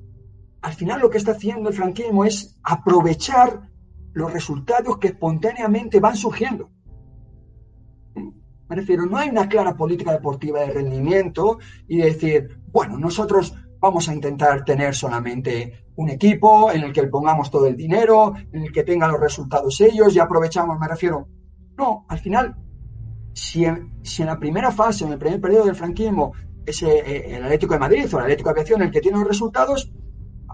al final lo que está haciendo el franquismo es aprovechar los resultados que espontáneamente van surgiendo. Me refiero, no hay una clara política deportiva de rendimiento y decir, bueno, nosotros vamos a intentar tener solamente un equipo en el que pongamos todo el dinero, en el que tengan los resultados ellos y aprovechamos, me refiero. No, al final, si en, la primera fase, en el primer periodo del franquismo, ese, eh, el Atlético de Madrid o el Atlético de Aviación el que tiene los resultados,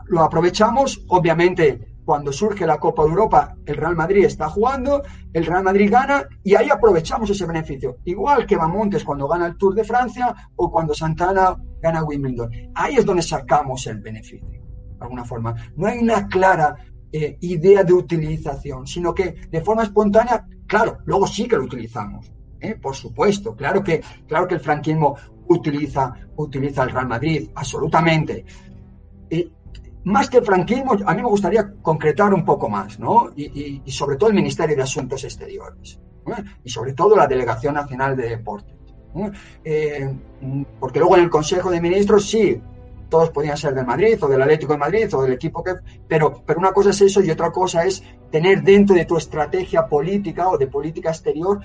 lo aprovechamos, obviamente cuando surge la Copa de Europa, el Real Madrid está jugando, el Real Madrid gana y ahí aprovechamos ese beneficio. Igual que Bamontes cuando gana el Tour de Francia o cuando Santana gana Wimbledon. Ahí es donde sacamos el beneficio, de alguna forma. No hay una clara eh, idea de utilización, sino que de forma espontánea, claro, luego sí que lo utilizamos. ¿eh? Por supuesto, claro que, claro que el franquismo utiliza, utiliza el Real Madrid, absolutamente. Y más que el franquismo, a mí me gustaría concretar un poco más, ¿no? Y, sobre todo el Ministerio de Asuntos Exteriores, y sobre todo la Delegación Nacional de Deportes. Eh, porque luego en el Consejo de Ministros sí, todos podían ser del Madrid o del Atlético de Madrid o del equipo que... Pero, pero una cosa es eso y otra cosa es tener dentro de tu estrategia política o de política exterior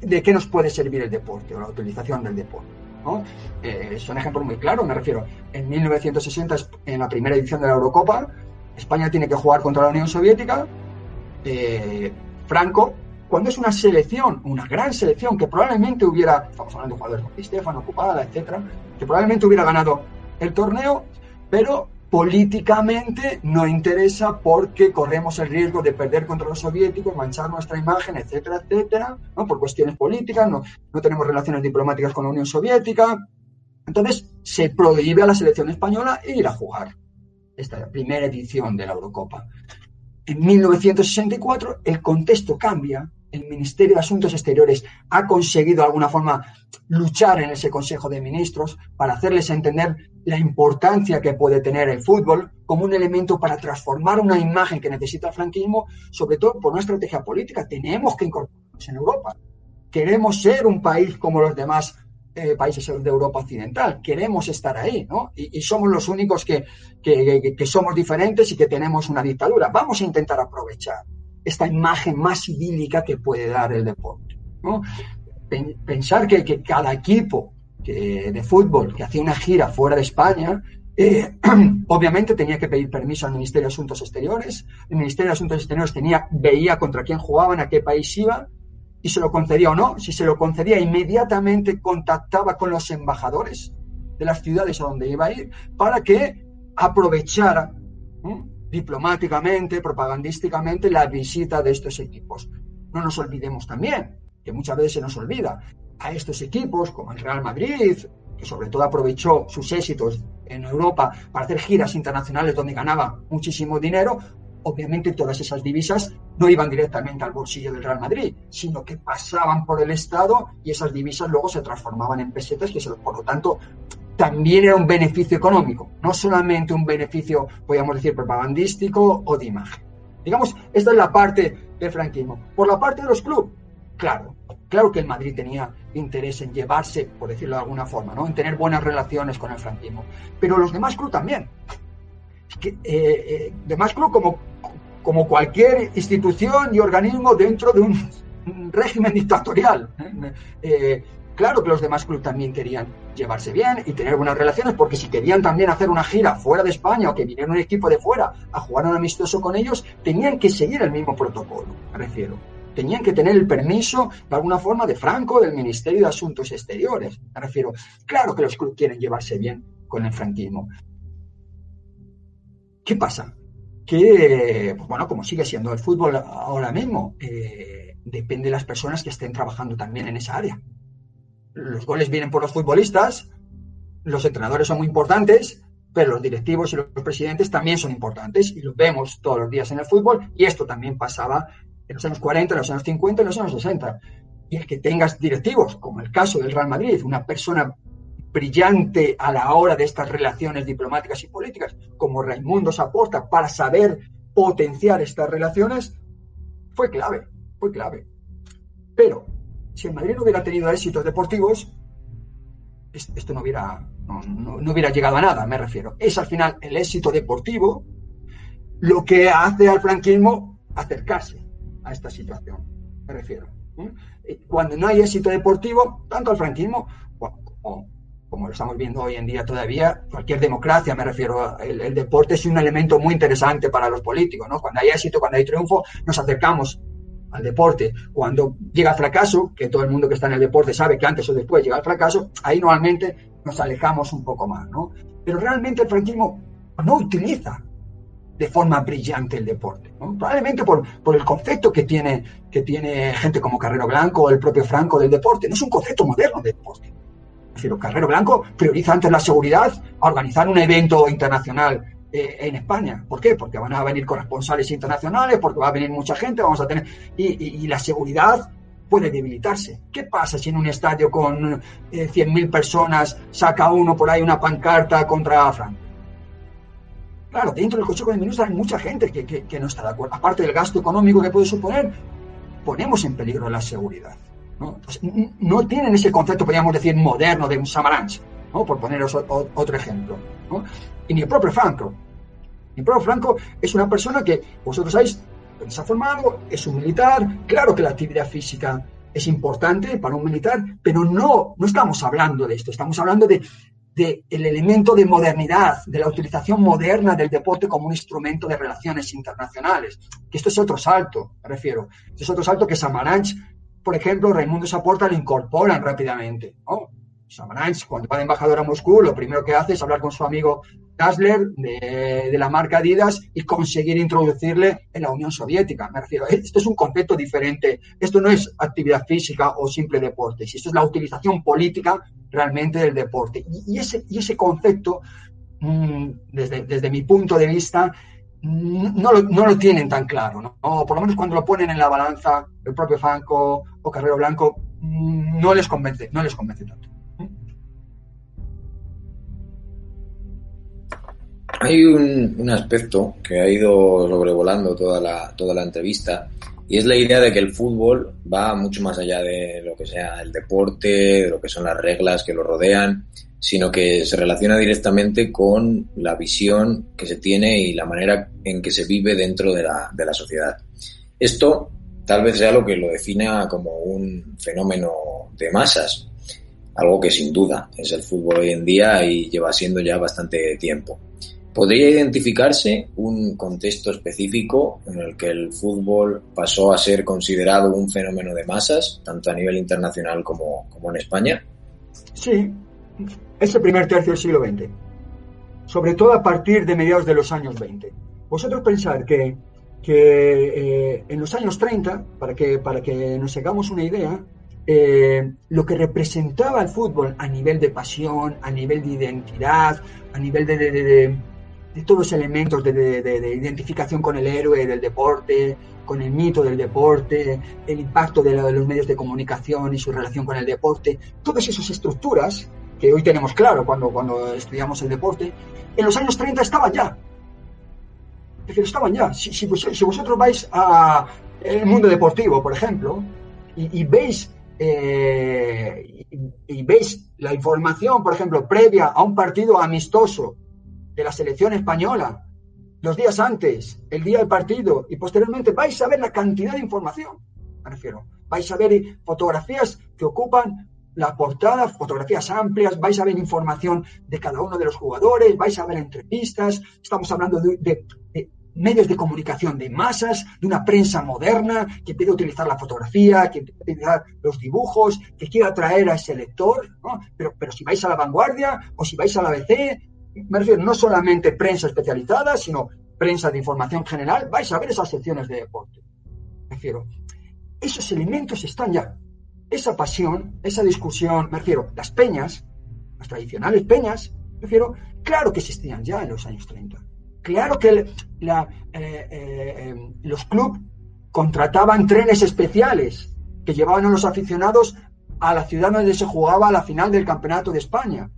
de qué nos puede servir el deporte o la utilización del deporte. ¿no? Eh, son ejemplos muy claros, me refiero. En 1960, en la primera edición de la Eurocopa, España tiene que jugar contra la Unión Soviética. Eh, Franco, cuando es una selección, una gran selección, que probablemente hubiera, estamos hablando de jugadores como Stefano, Ocupada, etcétera, que probablemente hubiera ganado el torneo, pero políticamente no interesa porque corremos el riesgo de perder contra los soviéticos, manchar nuestra imagen, etcétera, etcétera, ¿no? por cuestiones políticas, no, no tenemos relaciones diplomáticas con la Unión Soviética. Entonces se prohíbe a la selección española ir a jugar esta primera edición de la Eurocopa. En 1964 el contexto cambia el Ministerio de Asuntos Exteriores ha conseguido de alguna forma luchar en ese Consejo de Ministros para hacerles entender la importancia que puede tener el fútbol como un elemento para transformar una imagen que necesita el franquismo, sobre todo por una estrategia política. Tenemos que incorporarnos en Europa. Queremos ser un país como los demás eh, países de Europa Occidental. Queremos estar ahí, ¿no? Y, somos los únicos que, que somos diferentes y que tenemos una dictadura. Vamos a intentar aprovechar esta imagen más idílica que puede dar el deporte. Pensar que, cada equipo de fútbol que hacía una gira fuera de España, eh, obviamente tenía que pedir permiso al Ministerio de Asuntos Exteriores. El Ministerio de Asuntos Exteriores tenía, veía contra quién jugaban, a qué país iba, y se lo concedía o no. Si se lo concedía, inmediatamente contactaba con los embajadores de las ciudades a donde iba a ir para que aprovechara diplomáticamente, propagandísticamente la visita de estos equipos. No nos olvidemos también, que muchas veces se nos olvida, a estos equipos como el Real Madrid, que sobre todo aprovechó sus éxitos en Europa para hacer giras internacionales donde ganaba muchísimo dinero, obviamente todas esas divisas no iban directamente al bolsillo del Real Madrid, sino que pasaban por el Estado y esas divisas luego se transformaban en pesetas, que por lo tanto también era un beneficio económico, no solamente un beneficio, podríamos decir, propagandístico o de imagen. Digamos, esta es la parte del franquismo. Por la parte de los clubes, claro, claro que el Madrid tenía interés en llevarse, por decirlo de alguna forma, ¿no? en tener buenas relaciones con el franquismo, pero los demás clubes también. Que, eh, eh, demás club como, como cualquier institución y organismo dentro de un régimen dictatorial. ¿eh? Claro que los demás clubes también querían llevarse bien y tener buenas relaciones, porque si querían también hacer una gira fuera de España o que viniera un equipo de fuera a jugar un amistoso con ellos, tenían que seguir el mismo protocolo, me refiero. Tenían que tener el permiso, de alguna forma, de Franco, del Ministerio de Asuntos Exteriores, me refiero. Claro que los clubes quieren llevarse bien con el franquismo. ¿Qué pasa? Que, pues bueno, como sigue siendo el fútbol ahora mismo, eh, depende de las personas que estén trabajando también en esa área los goles vienen por los futbolistas, los entrenadores son muy importantes, pero los directivos y los presidentes también son importantes y los vemos todos los días en el fútbol y esto también pasaba en los años 40, en los años 50, en los años 60. Y el que tengas directivos, como el caso del Real Madrid, una persona brillante a la hora de estas relaciones diplomáticas y políticas, como Raimundo Saporta, para saber potenciar estas relaciones, fue clave, fue clave. Pero si el Madrid no hubiera tenido éxitos deportivos, esto no hubiera, no, hubiera llegado a nada, me refiero. Es al final el éxito deportivo lo que hace al franquismo acercarse a esta situación, me refiero. Cuando no hay éxito deportivo, tanto al franquismo como, como lo estamos viendo hoy en día todavía, cualquier democracia, me refiero, el, el, deporte es un elemento muy interesante para los políticos, ¿no? Cuando hay éxito, cuando hay triunfo, nos acercamos al deporte. Cuando llega el fracaso, que todo el mundo que está en el deporte sabe que antes o después llega el fracaso, ahí normalmente nos alejamos un poco más, ¿no? Pero realmente el franquismo no utiliza de forma brillante el deporte, probablemente por, por, el concepto que tiene, que tiene gente como Carrero Blanco o el propio Franco del deporte. No es un concepto moderno del deporte. Decir, Carrero Blanco prioriza antes la seguridad a organizar un evento internacional eh, en España. ¿Por qué? Porque van a venir corresponsales internacionales, porque va a venir mucha gente, vamos a tener... Y, la seguridad puede debilitarse. ¿Qué pasa si en un estadio con eh, 100.000 personas saca uno por ahí una pancarta contra Franco? Claro, dentro del Consejo de Ministros hay mucha gente que, que, no está de acuerdo. Aparte del gasto económico que puede suponer, ponemos en peligro la seguridad. ¿no? no tienen ese concepto, podríamos decir, moderno de un Samaranch, ¿no? por poneros otro ejemplo. Y ni el propio Franco. el propio Franco es una persona que, vosotros sabéis, se ha formado, es un militar, claro que la actividad física es importante para un militar, pero no, no estamos hablando de esto, estamos hablando de, de el elemento de modernidad, de la utilización moderna del deporte como un instrumento de relaciones internacionales. Que esto es otro salto, me refiero. Este es otro salto que Samaranch, por ejemplo, Raimundo Saporta lo incorporan rápidamente. ¿no? Samaranch, cuando va de embajador a Moscú, lo primero que hace es hablar con su amigo Dassler de, la marca Adidas y conseguir introducirle en la Unión Soviética. Me refiero, esto es un concepto diferente. Esto no es actividad física o simple deporte. Esto es la utilización política realmente del deporte. Y, ese, y ese concepto, mm, desde, desde mi punto de vista, no lo, no lo, tienen tan claro, ¿no? O por lo menos cuando lo ponen en la balanza, el propio Franco o Carrero Blanco, mm, no les convence, no les convence tanto. Hay un, aspecto que ha ido sobrevolando toda la, toda la entrevista y es la idea de que el fútbol va mucho más allá de lo que sea el deporte, de lo que son las reglas que lo rodean, sino que se relaciona directamente con la visión que se tiene y la manera en que se vive dentro de la, de la sociedad. Esto tal vez sea lo que lo defina como un fenómeno de masas, algo que sin duda es el fútbol hoy en día y lleva siendo ya bastante tiempo. ¿Podría identificarse un contexto específico en el que el fútbol pasó a ser considerado un fenómeno de masas, tanto a nivel internacional como, como en España? Sí, ese primer tercio del siglo XX, sobre todo a partir de mediados de los años 20. Vosotros pensar que, que eh, en los años 30, para que, para que nos hagamos una idea, eh, lo que representaba el fútbol a nivel de pasión, a nivel de identidad, a nivel de, los elementos de, identificación con el héroe del deporte, con el mito del deporte, el impacto de, los medios de comunicación y su relación con el deporte, todas esas estructuras que hoy tenemos claro cuando, cuando estudiamos el deporte, en los años 30 estaban ya. Decir, estaban ya. Si, vosotros vais a el mundo deportivo, por ejemplo, y, veis eh, y, veis la información, por ejemplo, previa a un partido amistoso de la selección española, los días antes, el día del partido y posteriormente, vais a ver la cantidad de información, me refiero. Vais a ver fotografías que ocupan la portada, fotografías amplias, vais a ver información de cada uno de los jugadores, vais a ver entrevistas, estamos hablando de, medios de comunicación de masas, de una prensa moderna que a utilizar la fotografía, que a utilizar los dibujos, que quiere atraer a ese lector, pero, pero si vais a la vanguardia o si vais a la ABC, me refiero no solamente prensa especializada, sino prensa de información general, vais a ver esas secciones de deporte. Me refiero, esos elementos están ya. Esa pasión, esa discusión, me refiero, las peñas, las tradicionales peñas, me refiero, claro que existían ya en los años 30 Claro que la, eh, eh, los clubes contrataban trenes especiales que llevaban a los aficionados a la ciudad donde se jugaba la final del Campeonato de España,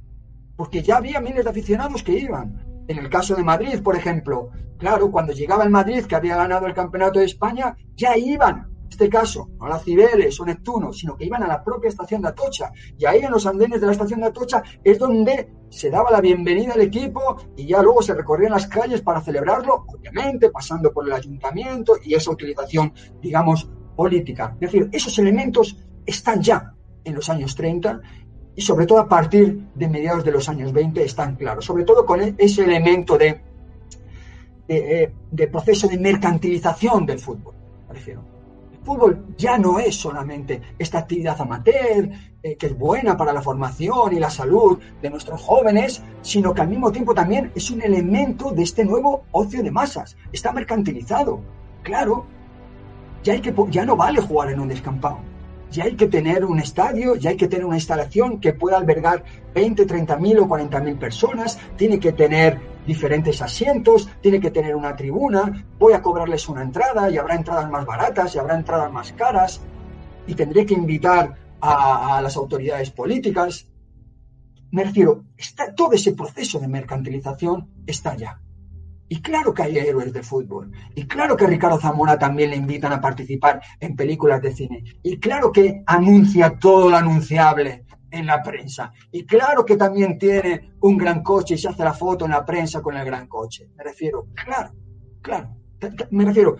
porque ya había miles de aficionados que iban. En el caso de Madrid, por ejemplo, claro, cuando llegaba el Madrid, que había ganado el Campeonato de España, ya iban este caso, no a la Cibeles o Neptuno, sino que iban a la propia estación de Atocha. Y ahí en los andenes de la estación de Atocha es donde se daba la bienvenida al equipo y ya luego se recorrían las calles para celebrarlo, obviamente pasando por el ayuntamiento y esa utilización, digamos, política. Es decir, esos elementos están ya en los años 30 y sobre todo a partir de mediados de los años 20 están claros, sobre todo con ese elemento de, eh, de proceso de mercantilización del fútbol, me refiero fútbol ya no es solamente esta actividad amateur, eh, que es buena para la formación y la salud de nuestros jóvenes, sino que al mismo tiempo también es un elemento de este nuevo ocio de masas. Está mercantilizado. Claro, ya, hay que, ya no vale jugar en un descampado. Ya hay que tener un estadio, ya hay que tener una instalación que pueda albergar 20, 30 mil o 40 mil personas, tiene que tener diferentes asientos, tiene que tener una tribuna, voy a cobrarles una entrada y habrá entradas más baratas y habrá entradas más caras y tendré que invitar a, las autoridades políticas. Me refiero, está, todo ese proceso de mercantilización está ya. Y claro que hay héroes de fútbol. Y claro que a Ricardo Zamora también le invitan a participar en películas de cine. Y claro que anuncia todo lo anunciable en la prensa. Y claro que también tiene un gran coche y se hace la foto en la prensa con el gran coche. Me refiero, claro, claro. Me refiero,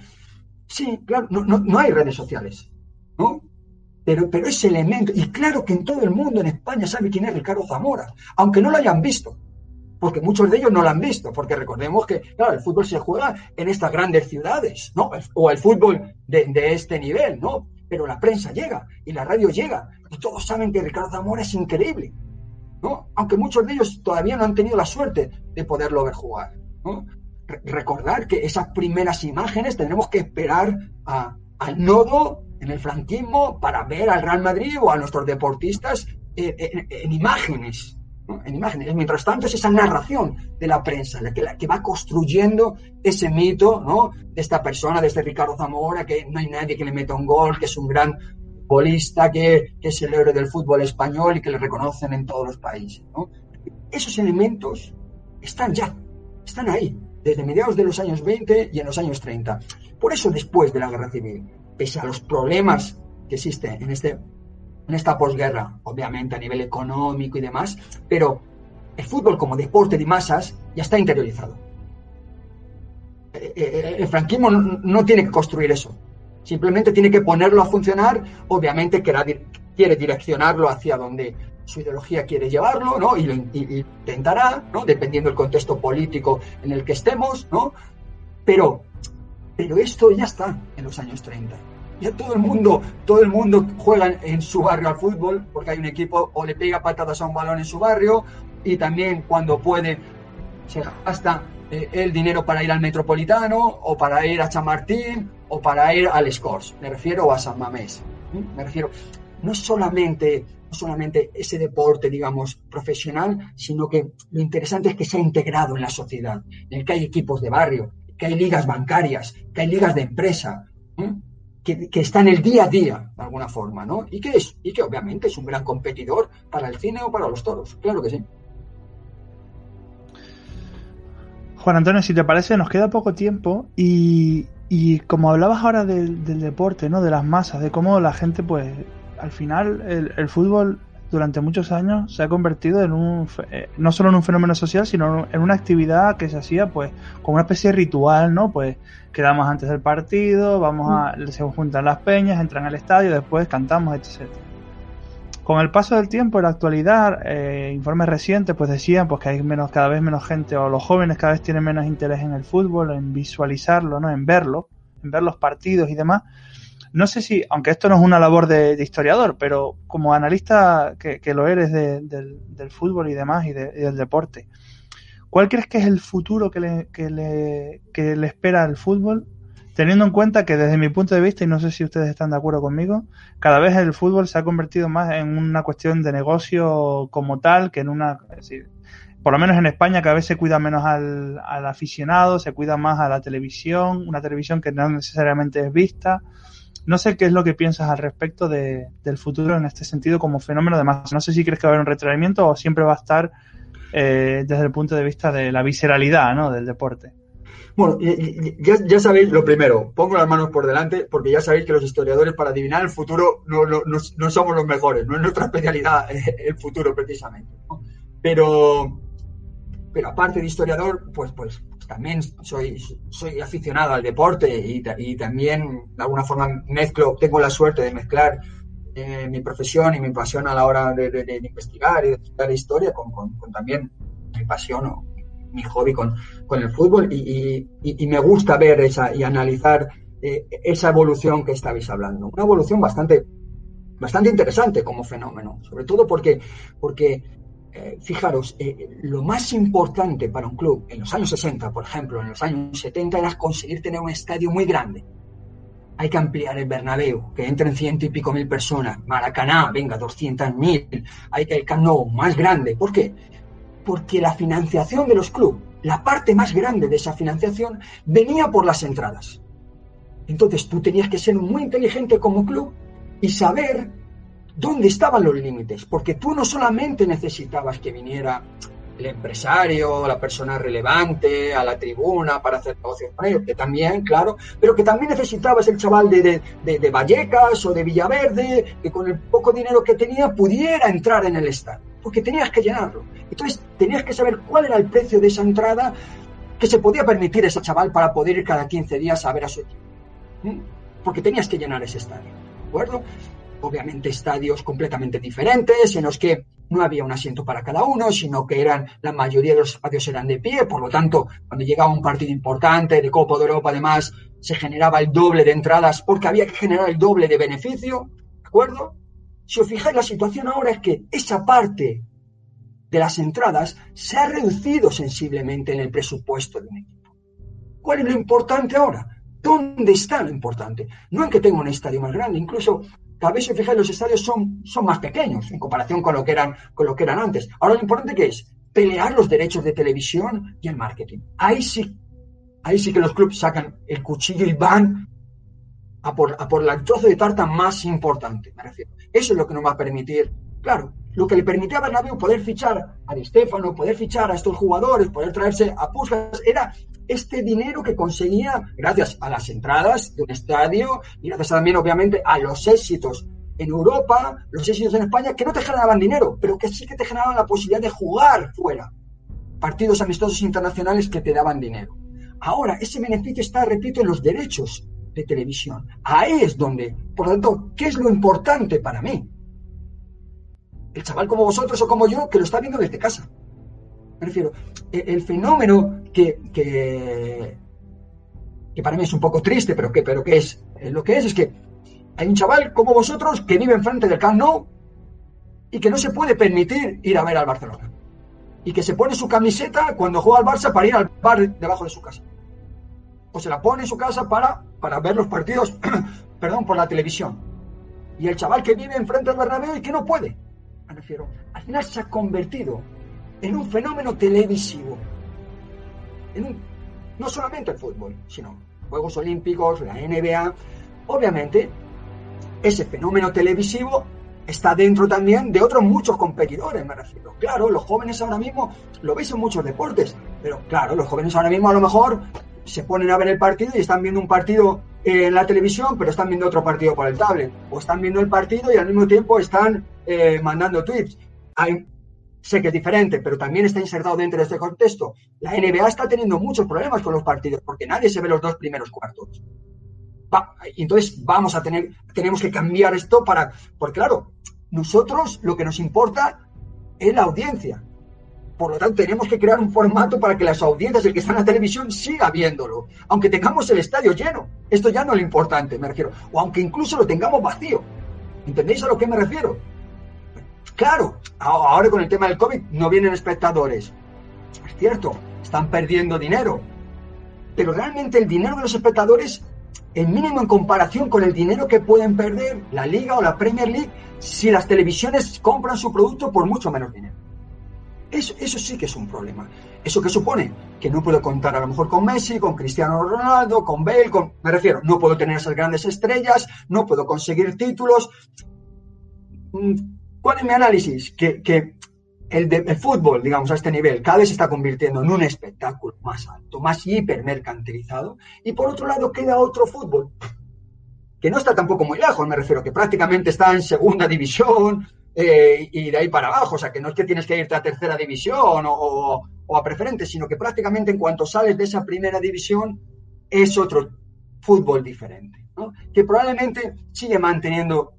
sí, claro, no, no, no hay redes sociales, ¿no? Pero, pero ese elemento, y claro que en todo el mundo, en España, sabe quién es Ricardo Zamora, aunque no lo hayan visto, porque muchos de ellos no lo han visto, porque recordemos que, claro, el fútbol se juega en estas grandes ciudades, ¿no? O el fútbol de, este nivel, ¿no? pero la prensa llega y la radio llega y todos saben que Ricardo Zamora es increíble, ¿no? Aunque muchos de ellos todavía no han tenido la suerte de poderlo ver jugar, ¿no? Re recordar que esas primeras imágenes tendremos que esperar a, al nodo en el franquismo para ver al Real Madrid o a nuestros deportistas en, en imágenes, en imágenes. Mientras tanto, es esa narración de la prensa, la que, va construyendo ese mito ¿no? de esta persona, de este Ricardo Zamora, que no hay nadie que le meta un gol, que es un gran futbolista, que, que es el héroe del fútbol español y que le reconocen en todos los países. ¿no? Esos elementos están ya, están ahí, desde mediados de los años 20 y en los años 30. Por eso, después de la guerra civil, pese a los problemas que existen en este en esta posguerra, obviamente a nivel económico y demás, pero el fútbol como deporte de masas ya está interiorizado. Eh, eh, el franquismo no tiene que construir eso, simplemente tiene que ponerlo a funcionar, obviamente quiere direccionarlo hacia donde su ideología quiere llevarlo, ¿no? Y lo intentará, ¿no? Dependiendo del contexto político en el que estemos, ¿no? Pero, pero esto ya está en los años 30. Ya todo el mundo, todo el mundo juega en su barrio al fútbol, porque hay un equipo o le pega patadas a un balón en su barrio, y también cuando puede se gasta eh, el dinero para ir al Metropolitano, o para ir a Chamartín, o para ir al Scores. Me refiero a San Mamés. Me refiero, no solamente no solamente ese deporte, digamos, profesional, sino que lo interesante es que se ha integrado en la sociedad, en el que hay equipos de barrio, que hay ligas bancarias, que hay ligas de empresa, que, está en el día a día, de alguna forma, ¿no? Y que, es, y que obviamente es un gran competidor para el cine o para los toros, claro que sí. Juan Antonio, si te parece, nos queda poco tiempo y, y como hablabas ahora del, del, deporte, ¿no? De las masas, de cómo la gente, pues, al final el, el, fútbol durante muchos años se ha convertido en un eh, no solo en un fenómeno social sino en una actividad que se hacía pues como una especie de ritual no pues quedamos antes del partido vamos a mm. se juntan las peñas entran al estadio después cantamos etc con el paso del tiempo en la actualidad eh, informes recientes pues decían pues que hay menos cada vez menos gente o los jóvenes cada vez tienen menos interés en el fútbol en visualizarlo no en verlo en ver los partidos y demás no sé si, aunque esto no es una labor de, de historiador, pero como analista que, lo eres de, del, del, fútbol y demás y, de, y, del deporte, ¿cuál crees que es el futuro que le, que le, que le espera al fútbol? Teniendo en cuenta que desde mi punto de vista, y no sé si ustedes están de acuerdo conmigo, cada vez el fútbol se ha convertido más en una cuestión de negocio como tal que en una... Es por lo menos en España cada vez se cuida menos al, al aficionado, se cuida más a la televisión, una televisión que no necesariamente es vista. No sé qué es lo que piensas al respecto de, del futuro en este sentido como fenómeno de masa. No sé si crees que va a haber un retraimiento o siempre va a estar eh, desde el punto de vista de la visceralidad ¿no? del deporte. Bueno, ya, ya, sabéis lo primero, pongo las manos por delante porque ya sabéis que los historiadores para adivinar el futuro no, no, no, somos los mejores, no es nuestra especialidad eh, el futuro precisamente. Pero, pero aparte de historiador, pues, pues también soy, soy aficionado al deporte y, y, también de alguna forma mezclo, tengo la suerte de mezclar eh, mi profesión y mi pasión a la hora de, de, investigar y de estudiar historia con, con, con, también mi pasión o mi hobby con, con el fútbol y, y, me gusta ver esa y analizar eh, esa evolución que estabais hablando. Una evolución bastante, bastante interesante como fenómeno, sobre todo porque, porque eh, fijaros, eh, lo más importante para un club en los años 60, por ejemplo, en los años 70, era conseguir tener un estadio muy grande. Hay que ampliar el Bernabéu, que entren ciento y pico mil personas. Maracaná, venga, doscientas mil. Hay que el Camp Nou, más grande. ¿Por qué? Porque la financiación de los clubes, la parte más grande de esa financiación, venía por las entradas. Entonces tú tenías que ser muy inteligente como club y saber dónde estaban los límites, porque tú no solamente necesitabas que viniera el empresario, la persona relevante a la tribuna para hacer negocios con ellos, que también, claro, pero que también necesitabas el chaval de, de, de, Vallecas o de Villaverde, que con el poco dinero que tenía pudiera entrar en el estadio, porque tenías que llenarlo. Entonces tenías que saber cuál era el precio de esa entrada que se podía permitir ese chaval para poder ir cada 15 días a ver a su equipo. Porque tenías que llenar ese estadio, ¿de acuerdo? Obviamente estadios completamente diferentes, en los que no había un asiento para cada uno, sino que eran la mayoría de los espacios eran de pie, por lo tanto, cuando llegaba un partido importante de Copa de Europa, además, se generaba el doble de entradas porque había que generar el doble de beneficio, ¿de acuerdo? Si os fijáis, la situación ahora es que esa parte de las entradas se ha reducido sensiblemente en el presupuesto de un equipo. ¿Cuál es lo importante ahora? ¿Dónde está lo importante? No en que tenga un estadio más grande, incluso cada vez, si fijáis, los estadios son, son más pequeños en comparación con lo, que eran, con lo que eran antes. Ahora lo importante que es pelear los derechos de televisión y el marketing. Ahí sí, ahí sí que los clubes sacan el cuchillo y van a por, a por el trozo de tarta más importante, me refiero. Eso es lo que nos va a permitir, claro, lo que le permitía a Bernabéu poder fichar a Di poder fichar a estos jugadores, poder traerse a Puskas, era este dinero que conseguía gracias a las entradas de un estadio y gracias también, obviamente, a los éxitos en Europa, los éxitos en España, que no te generaban dinero, pero que sí que te generaban la posibilidad de jugar fuera. Partidos amistosos internacionales que te daban dinero. Ahora, ese beneficio está, repito, en los derechos de televisión. Ahí es donde, por lo tanto, ¿qué es lo importante para mí? El chaval como vosotros o como yo, que lo está viendo desde casa. Me refiero, el fenómeno que, que, que, para mí es un poco triste, pero que, pero que es lo que es, es que Hay un chaval como vosotros que vive enfrente del Camp Nou y que no se puede permitir ir a ver al Barcelona. Y que se pone su camiseta cuando juega al Barça para ir al bar debajo de su casa. O se la pone en su casa para, para ver los partidos, perdón, por la televisión. Y el chaval que vive enfrente del Bernabéu y que no puede. Me refiero, al final se ha convertido en un fenómeno televisivo. no solamente el fútbol, sino Juegos Olímpicos, la NBA. Obviamente, ese fenómeno televisivo está dentro también de otros muchos competidores, me refiero. Claro, los jóvenes ahora mismo, lo veis en muchos deportes, pero claro, los jóvenes ahora mismo a lo mejor se ponen a ver el partido y están viendo un partido en la televisión, pero están viendo otro partido por el tablet, o están viendo el partido y al mismo tiempo están eh, mandando tweets. Hay, sé que es diferente, pero también está insertado dentro de este contexto. La NBA está teniendo muchos problemas con los partidos porque nadie se ve los dos primeros cuartos. entonces vamos a tener, tenemos que cambiar esto para, porque claro, nosotros lo que nos importa es la audiencia. Por lo tanto, tenemos que crear un formato para que las audiencias, el que está en la televisión, siga viéndolo. Aunque tengamos el estadio lleno. Esto ya no es lo importante, me refiero. O aunque incluso lo tengamos vacío. ¿Entendéis a lo que me refiero? Claro, ahora con el tema del COVID no vienen espectadores. Es cierto, están perdiendo dinero. Pero realmente el dinero de los espectadores es mínimo en comparación con el dinero que pueden perder la Liga o la Premier League si las televisiones compran su producto por mucho menos dinero. Eso, eso sí que es un problema. ¿Eso qué supone? Que no puedo contar a lo mejor con Messi, con Cristiano Ronaldo, con Bale, con... me refiero, no puedo tener esas grandes estrellas, no puedo conseguir títulos. ¿Cuál es mi análisis? Que, el, fútbol, digamos, a este nivel, cada vez se está convirtiendo en un espectáculo más alto, más hipermercantilizado, y por otro lado queda otro fútbol, que no está tampoco muy lejos, me refiero, que prácticamente está en segunda división eh, y de ahí para abajo, o sea, que no es que tienes que irte a tercera división o, a preferente, sino que prácticamente en cuanto sales de esa primera división es otro fútbol diferente, que probablemente sigue manteniendo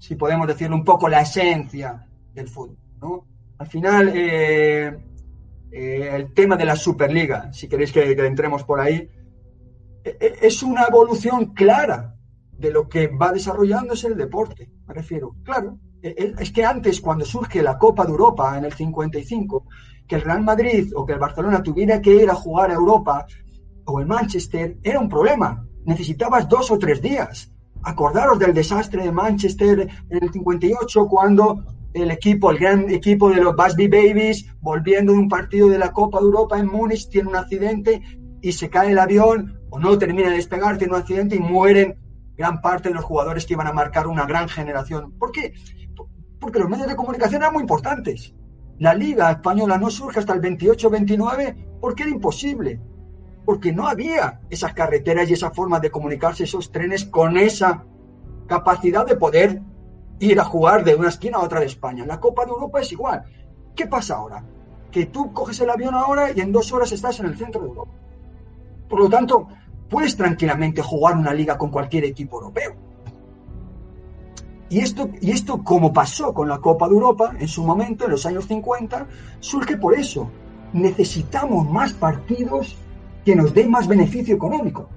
si podemos decirlo, un poco la esencia del fútbol. ¿no? Al final, eh, eh, el tema de la Superliga, si queréis que, entremos por ahí, e, e, es una evolución clara de lo que va desarrollándose el deporte, me refiero. Claro, e, es que antes, cuando surge la Copa de Europa en el 55, que el Real Madrid o que el Barcelona tuviera que ir a jugar a Europa o el Manchester, era un problema. Necesitabas dos o tres días. Acordaros del desastre de Manchester en el 58 cuando el equipo, el gran equipo de los Busby Babies, volviendo de un partido de la Copa de Europa en Múnich, tiene un accidente y se cae el avión o no termina de despegar, tiene un accidente y mueren gran parte de los jugadores que iban a marcar una gran generación. ¿Por qué? Porque los medios de comunicación eran muy importantes. La Liga Española no surge hasta el 28-29 porque era imposible porque no había esas carreteras y esa forma de comunicarse, esos trenes con esa capacidad de poder ir a jugar de una esquina a otra de España. La Copa de Europa es igual. ¿Qué pasa ahora? Que tú coges el avión ahora y en dos horas estás en el centro de Europa. Por lo tanto, puedes tranquilamente jugar una liga con cualquier equipo europeo. Y esto, y esto, como pasó con la Copa de Europa en su momento, en los años 50, surge por eso. Necesitamos más partidos que nos dé más beneficio económico.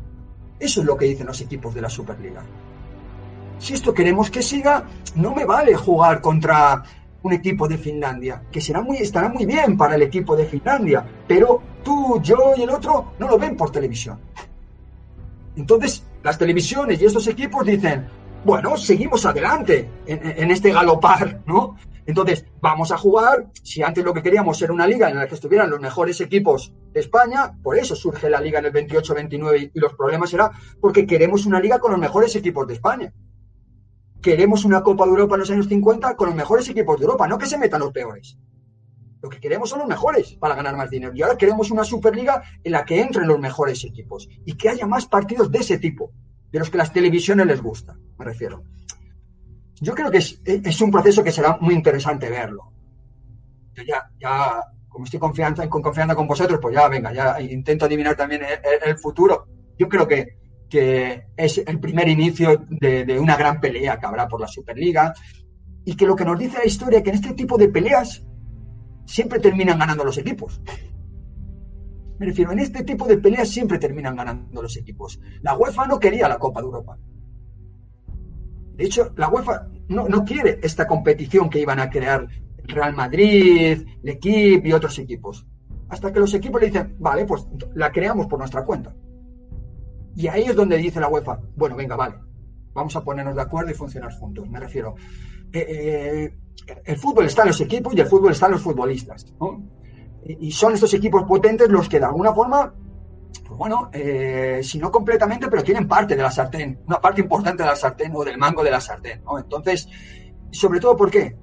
Eso es lo que dicen los equipos de la Superliga. Si esto queremos que siga, no me vale jugar contra un equipo de Finlandia, que será muy, estará muy bien para el equipo de Finlandia, pero tú, yo y el otro no lo ven por televisión. Entonces, las televisiones y estos equipos dicen, bueno, seguimos adelante en, en este galopar, ¿no? Entonces, vamos a jugar, si antes lo que queríamos era una liga en la que estuvieran los mejores equipos de España, por eso surge la liga en el 28-29 y los problemas será porque queremos una liga con los mejores equipos de España. Queremos una Copa de Europa en los años 50 con los mejores equipos de Europa, no que se metan los peores. Lo que queremos son los mejores para ganar más dinero. Y ahora queremos una Superliga en la que entren los mejores equipos y que haya más partidos de ese tipo, de los que las televisiones les gusta, me refiero yo creo que es, un proceso que será muy interesante verlo. ya, ya, como estoy confiando, con confianza con vosotros, pues ya, venga, ya intento adivinar también el, futuro. Yo creo que, que, es el primer inicio de, una gran pelea que habrá por la Superliga y que lo que nos dice la historia es que en este tipo de peleas siempre terminan ganando los equipos. Me refiero, en este tipo de peleas siempre terminan ganando los equipos. La UEFA no quería la Copa de Europa De hecho, la UEFA no, no quiere esta competición que iban a crear Real Madrid, el equipo y otros equipos. Hasta que los equipos le dicen, vale, pues la creamos por nuestra cuenta. Y ahí es donde dice la UEFA, bueno, venga, vale, vamos a ponernos de acuerdo y funcionar juntos. Me refiero, eh, eh, el fútbol está en los equipos y el fútbol está en los futbolistas. Y son estos equipos potentes los que de alguna forma, bueno, eh, si no completamente, pero tienen parte de la sartén, una parte importante de la sartén o del mango de la sartén. Entonces, sobre todo, ¿por qué?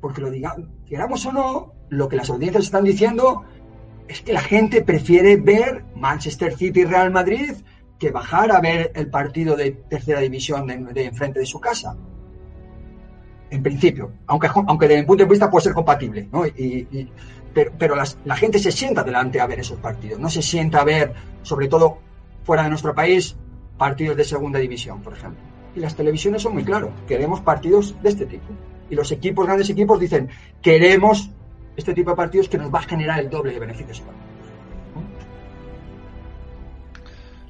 Porque lo digamos, queramos o no, lo que las audiencias están diciendo es que la gente prefiere ver Manchester City y Real Madrid que bajar a ver el partido de tercera división de, enfrente de su casa. En principio, aunque, aunque desde mi punto de vista puede ser compatible, ¿no? Y, pero, la gente se sienta delante a ver esos partidos, no se sienta a ver, sobre todo fuera de nuestro país, partidos de segunda división, por ejemplo. Y las televisiones son muy claras, queremos partidos de este tipo. Y los equipos, grandes equipos, dicen, queremos este tipo de partidos que nos va a generar el doble de beneficios.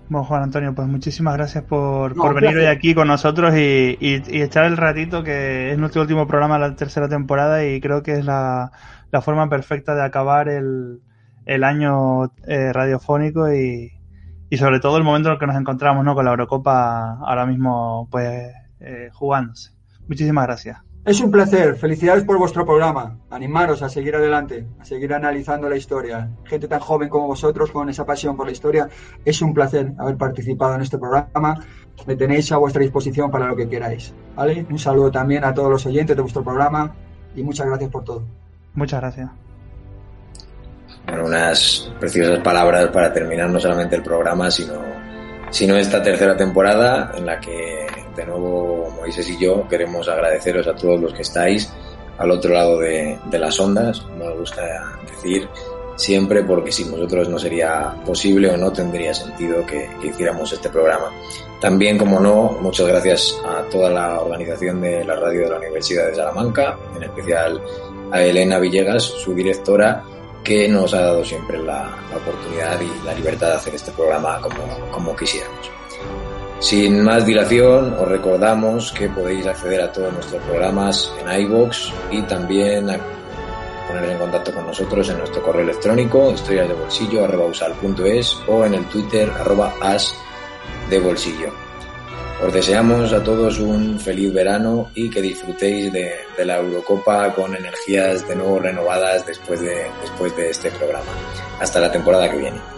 Bueno, Juan Antonio, pues muchísimas gracias por, venir hoy aquí con nosotros y, echar el ratito, que es nuestro último programa de la tercera temporada y creo que es la, forma perfecta de acabar el, año eh, radiofónico y, sobre todo el momento en el que nos encontramos ¿no? con la Eurocopa ahora mismo pues eh, jugándose. Muchísimas gracias. Es un placer, felicidades por vuestro programa. Animaros a seguir adelante, a seguir analizando la historia. Gente tan joven como vosotros, con esa pasión por la historia, es un placer haber participado en este programa. Me tenéis a vuestra disposición para lo que queráis. ¿vale? Un saludo también a todos los oyentes de vuestro programa y muchas gracias por todo. Muchas gracias. Bueno, unas preciosas palabras para terminar no solamente el programa, sino, sino esta tercera temporada en la que de nuevo Moisés y yo queremos agradeceros a todos los que estáis al otro lado de, las ondas, nos gusta decir siempre porque sin vosotros no sería posible o no tendría sentido que, hiciéramos este programa. También, como no, muchas gracias a toda la organización de la radio de la Universidad de Salamanca, en especial a Elena Villegas, su directora, que nos ha dado siempre la, oportunidad y la libertad de hacer este programa como, como quisiéramos. Sin más dilación, os recordamos que podéis acceder a todos nuestros programas en iVoox y también a poneros en contacto con nosotros en nuestro correo electrónico historiasdebolsillo.es o en el Twitter arroba as de bolsillo. Os deseamos a todos un feliz verano y que disfrutéis de, de, la Eurocopa con energías de nuevo renovadas después de, después de este programa. Hasta la temporada que viene.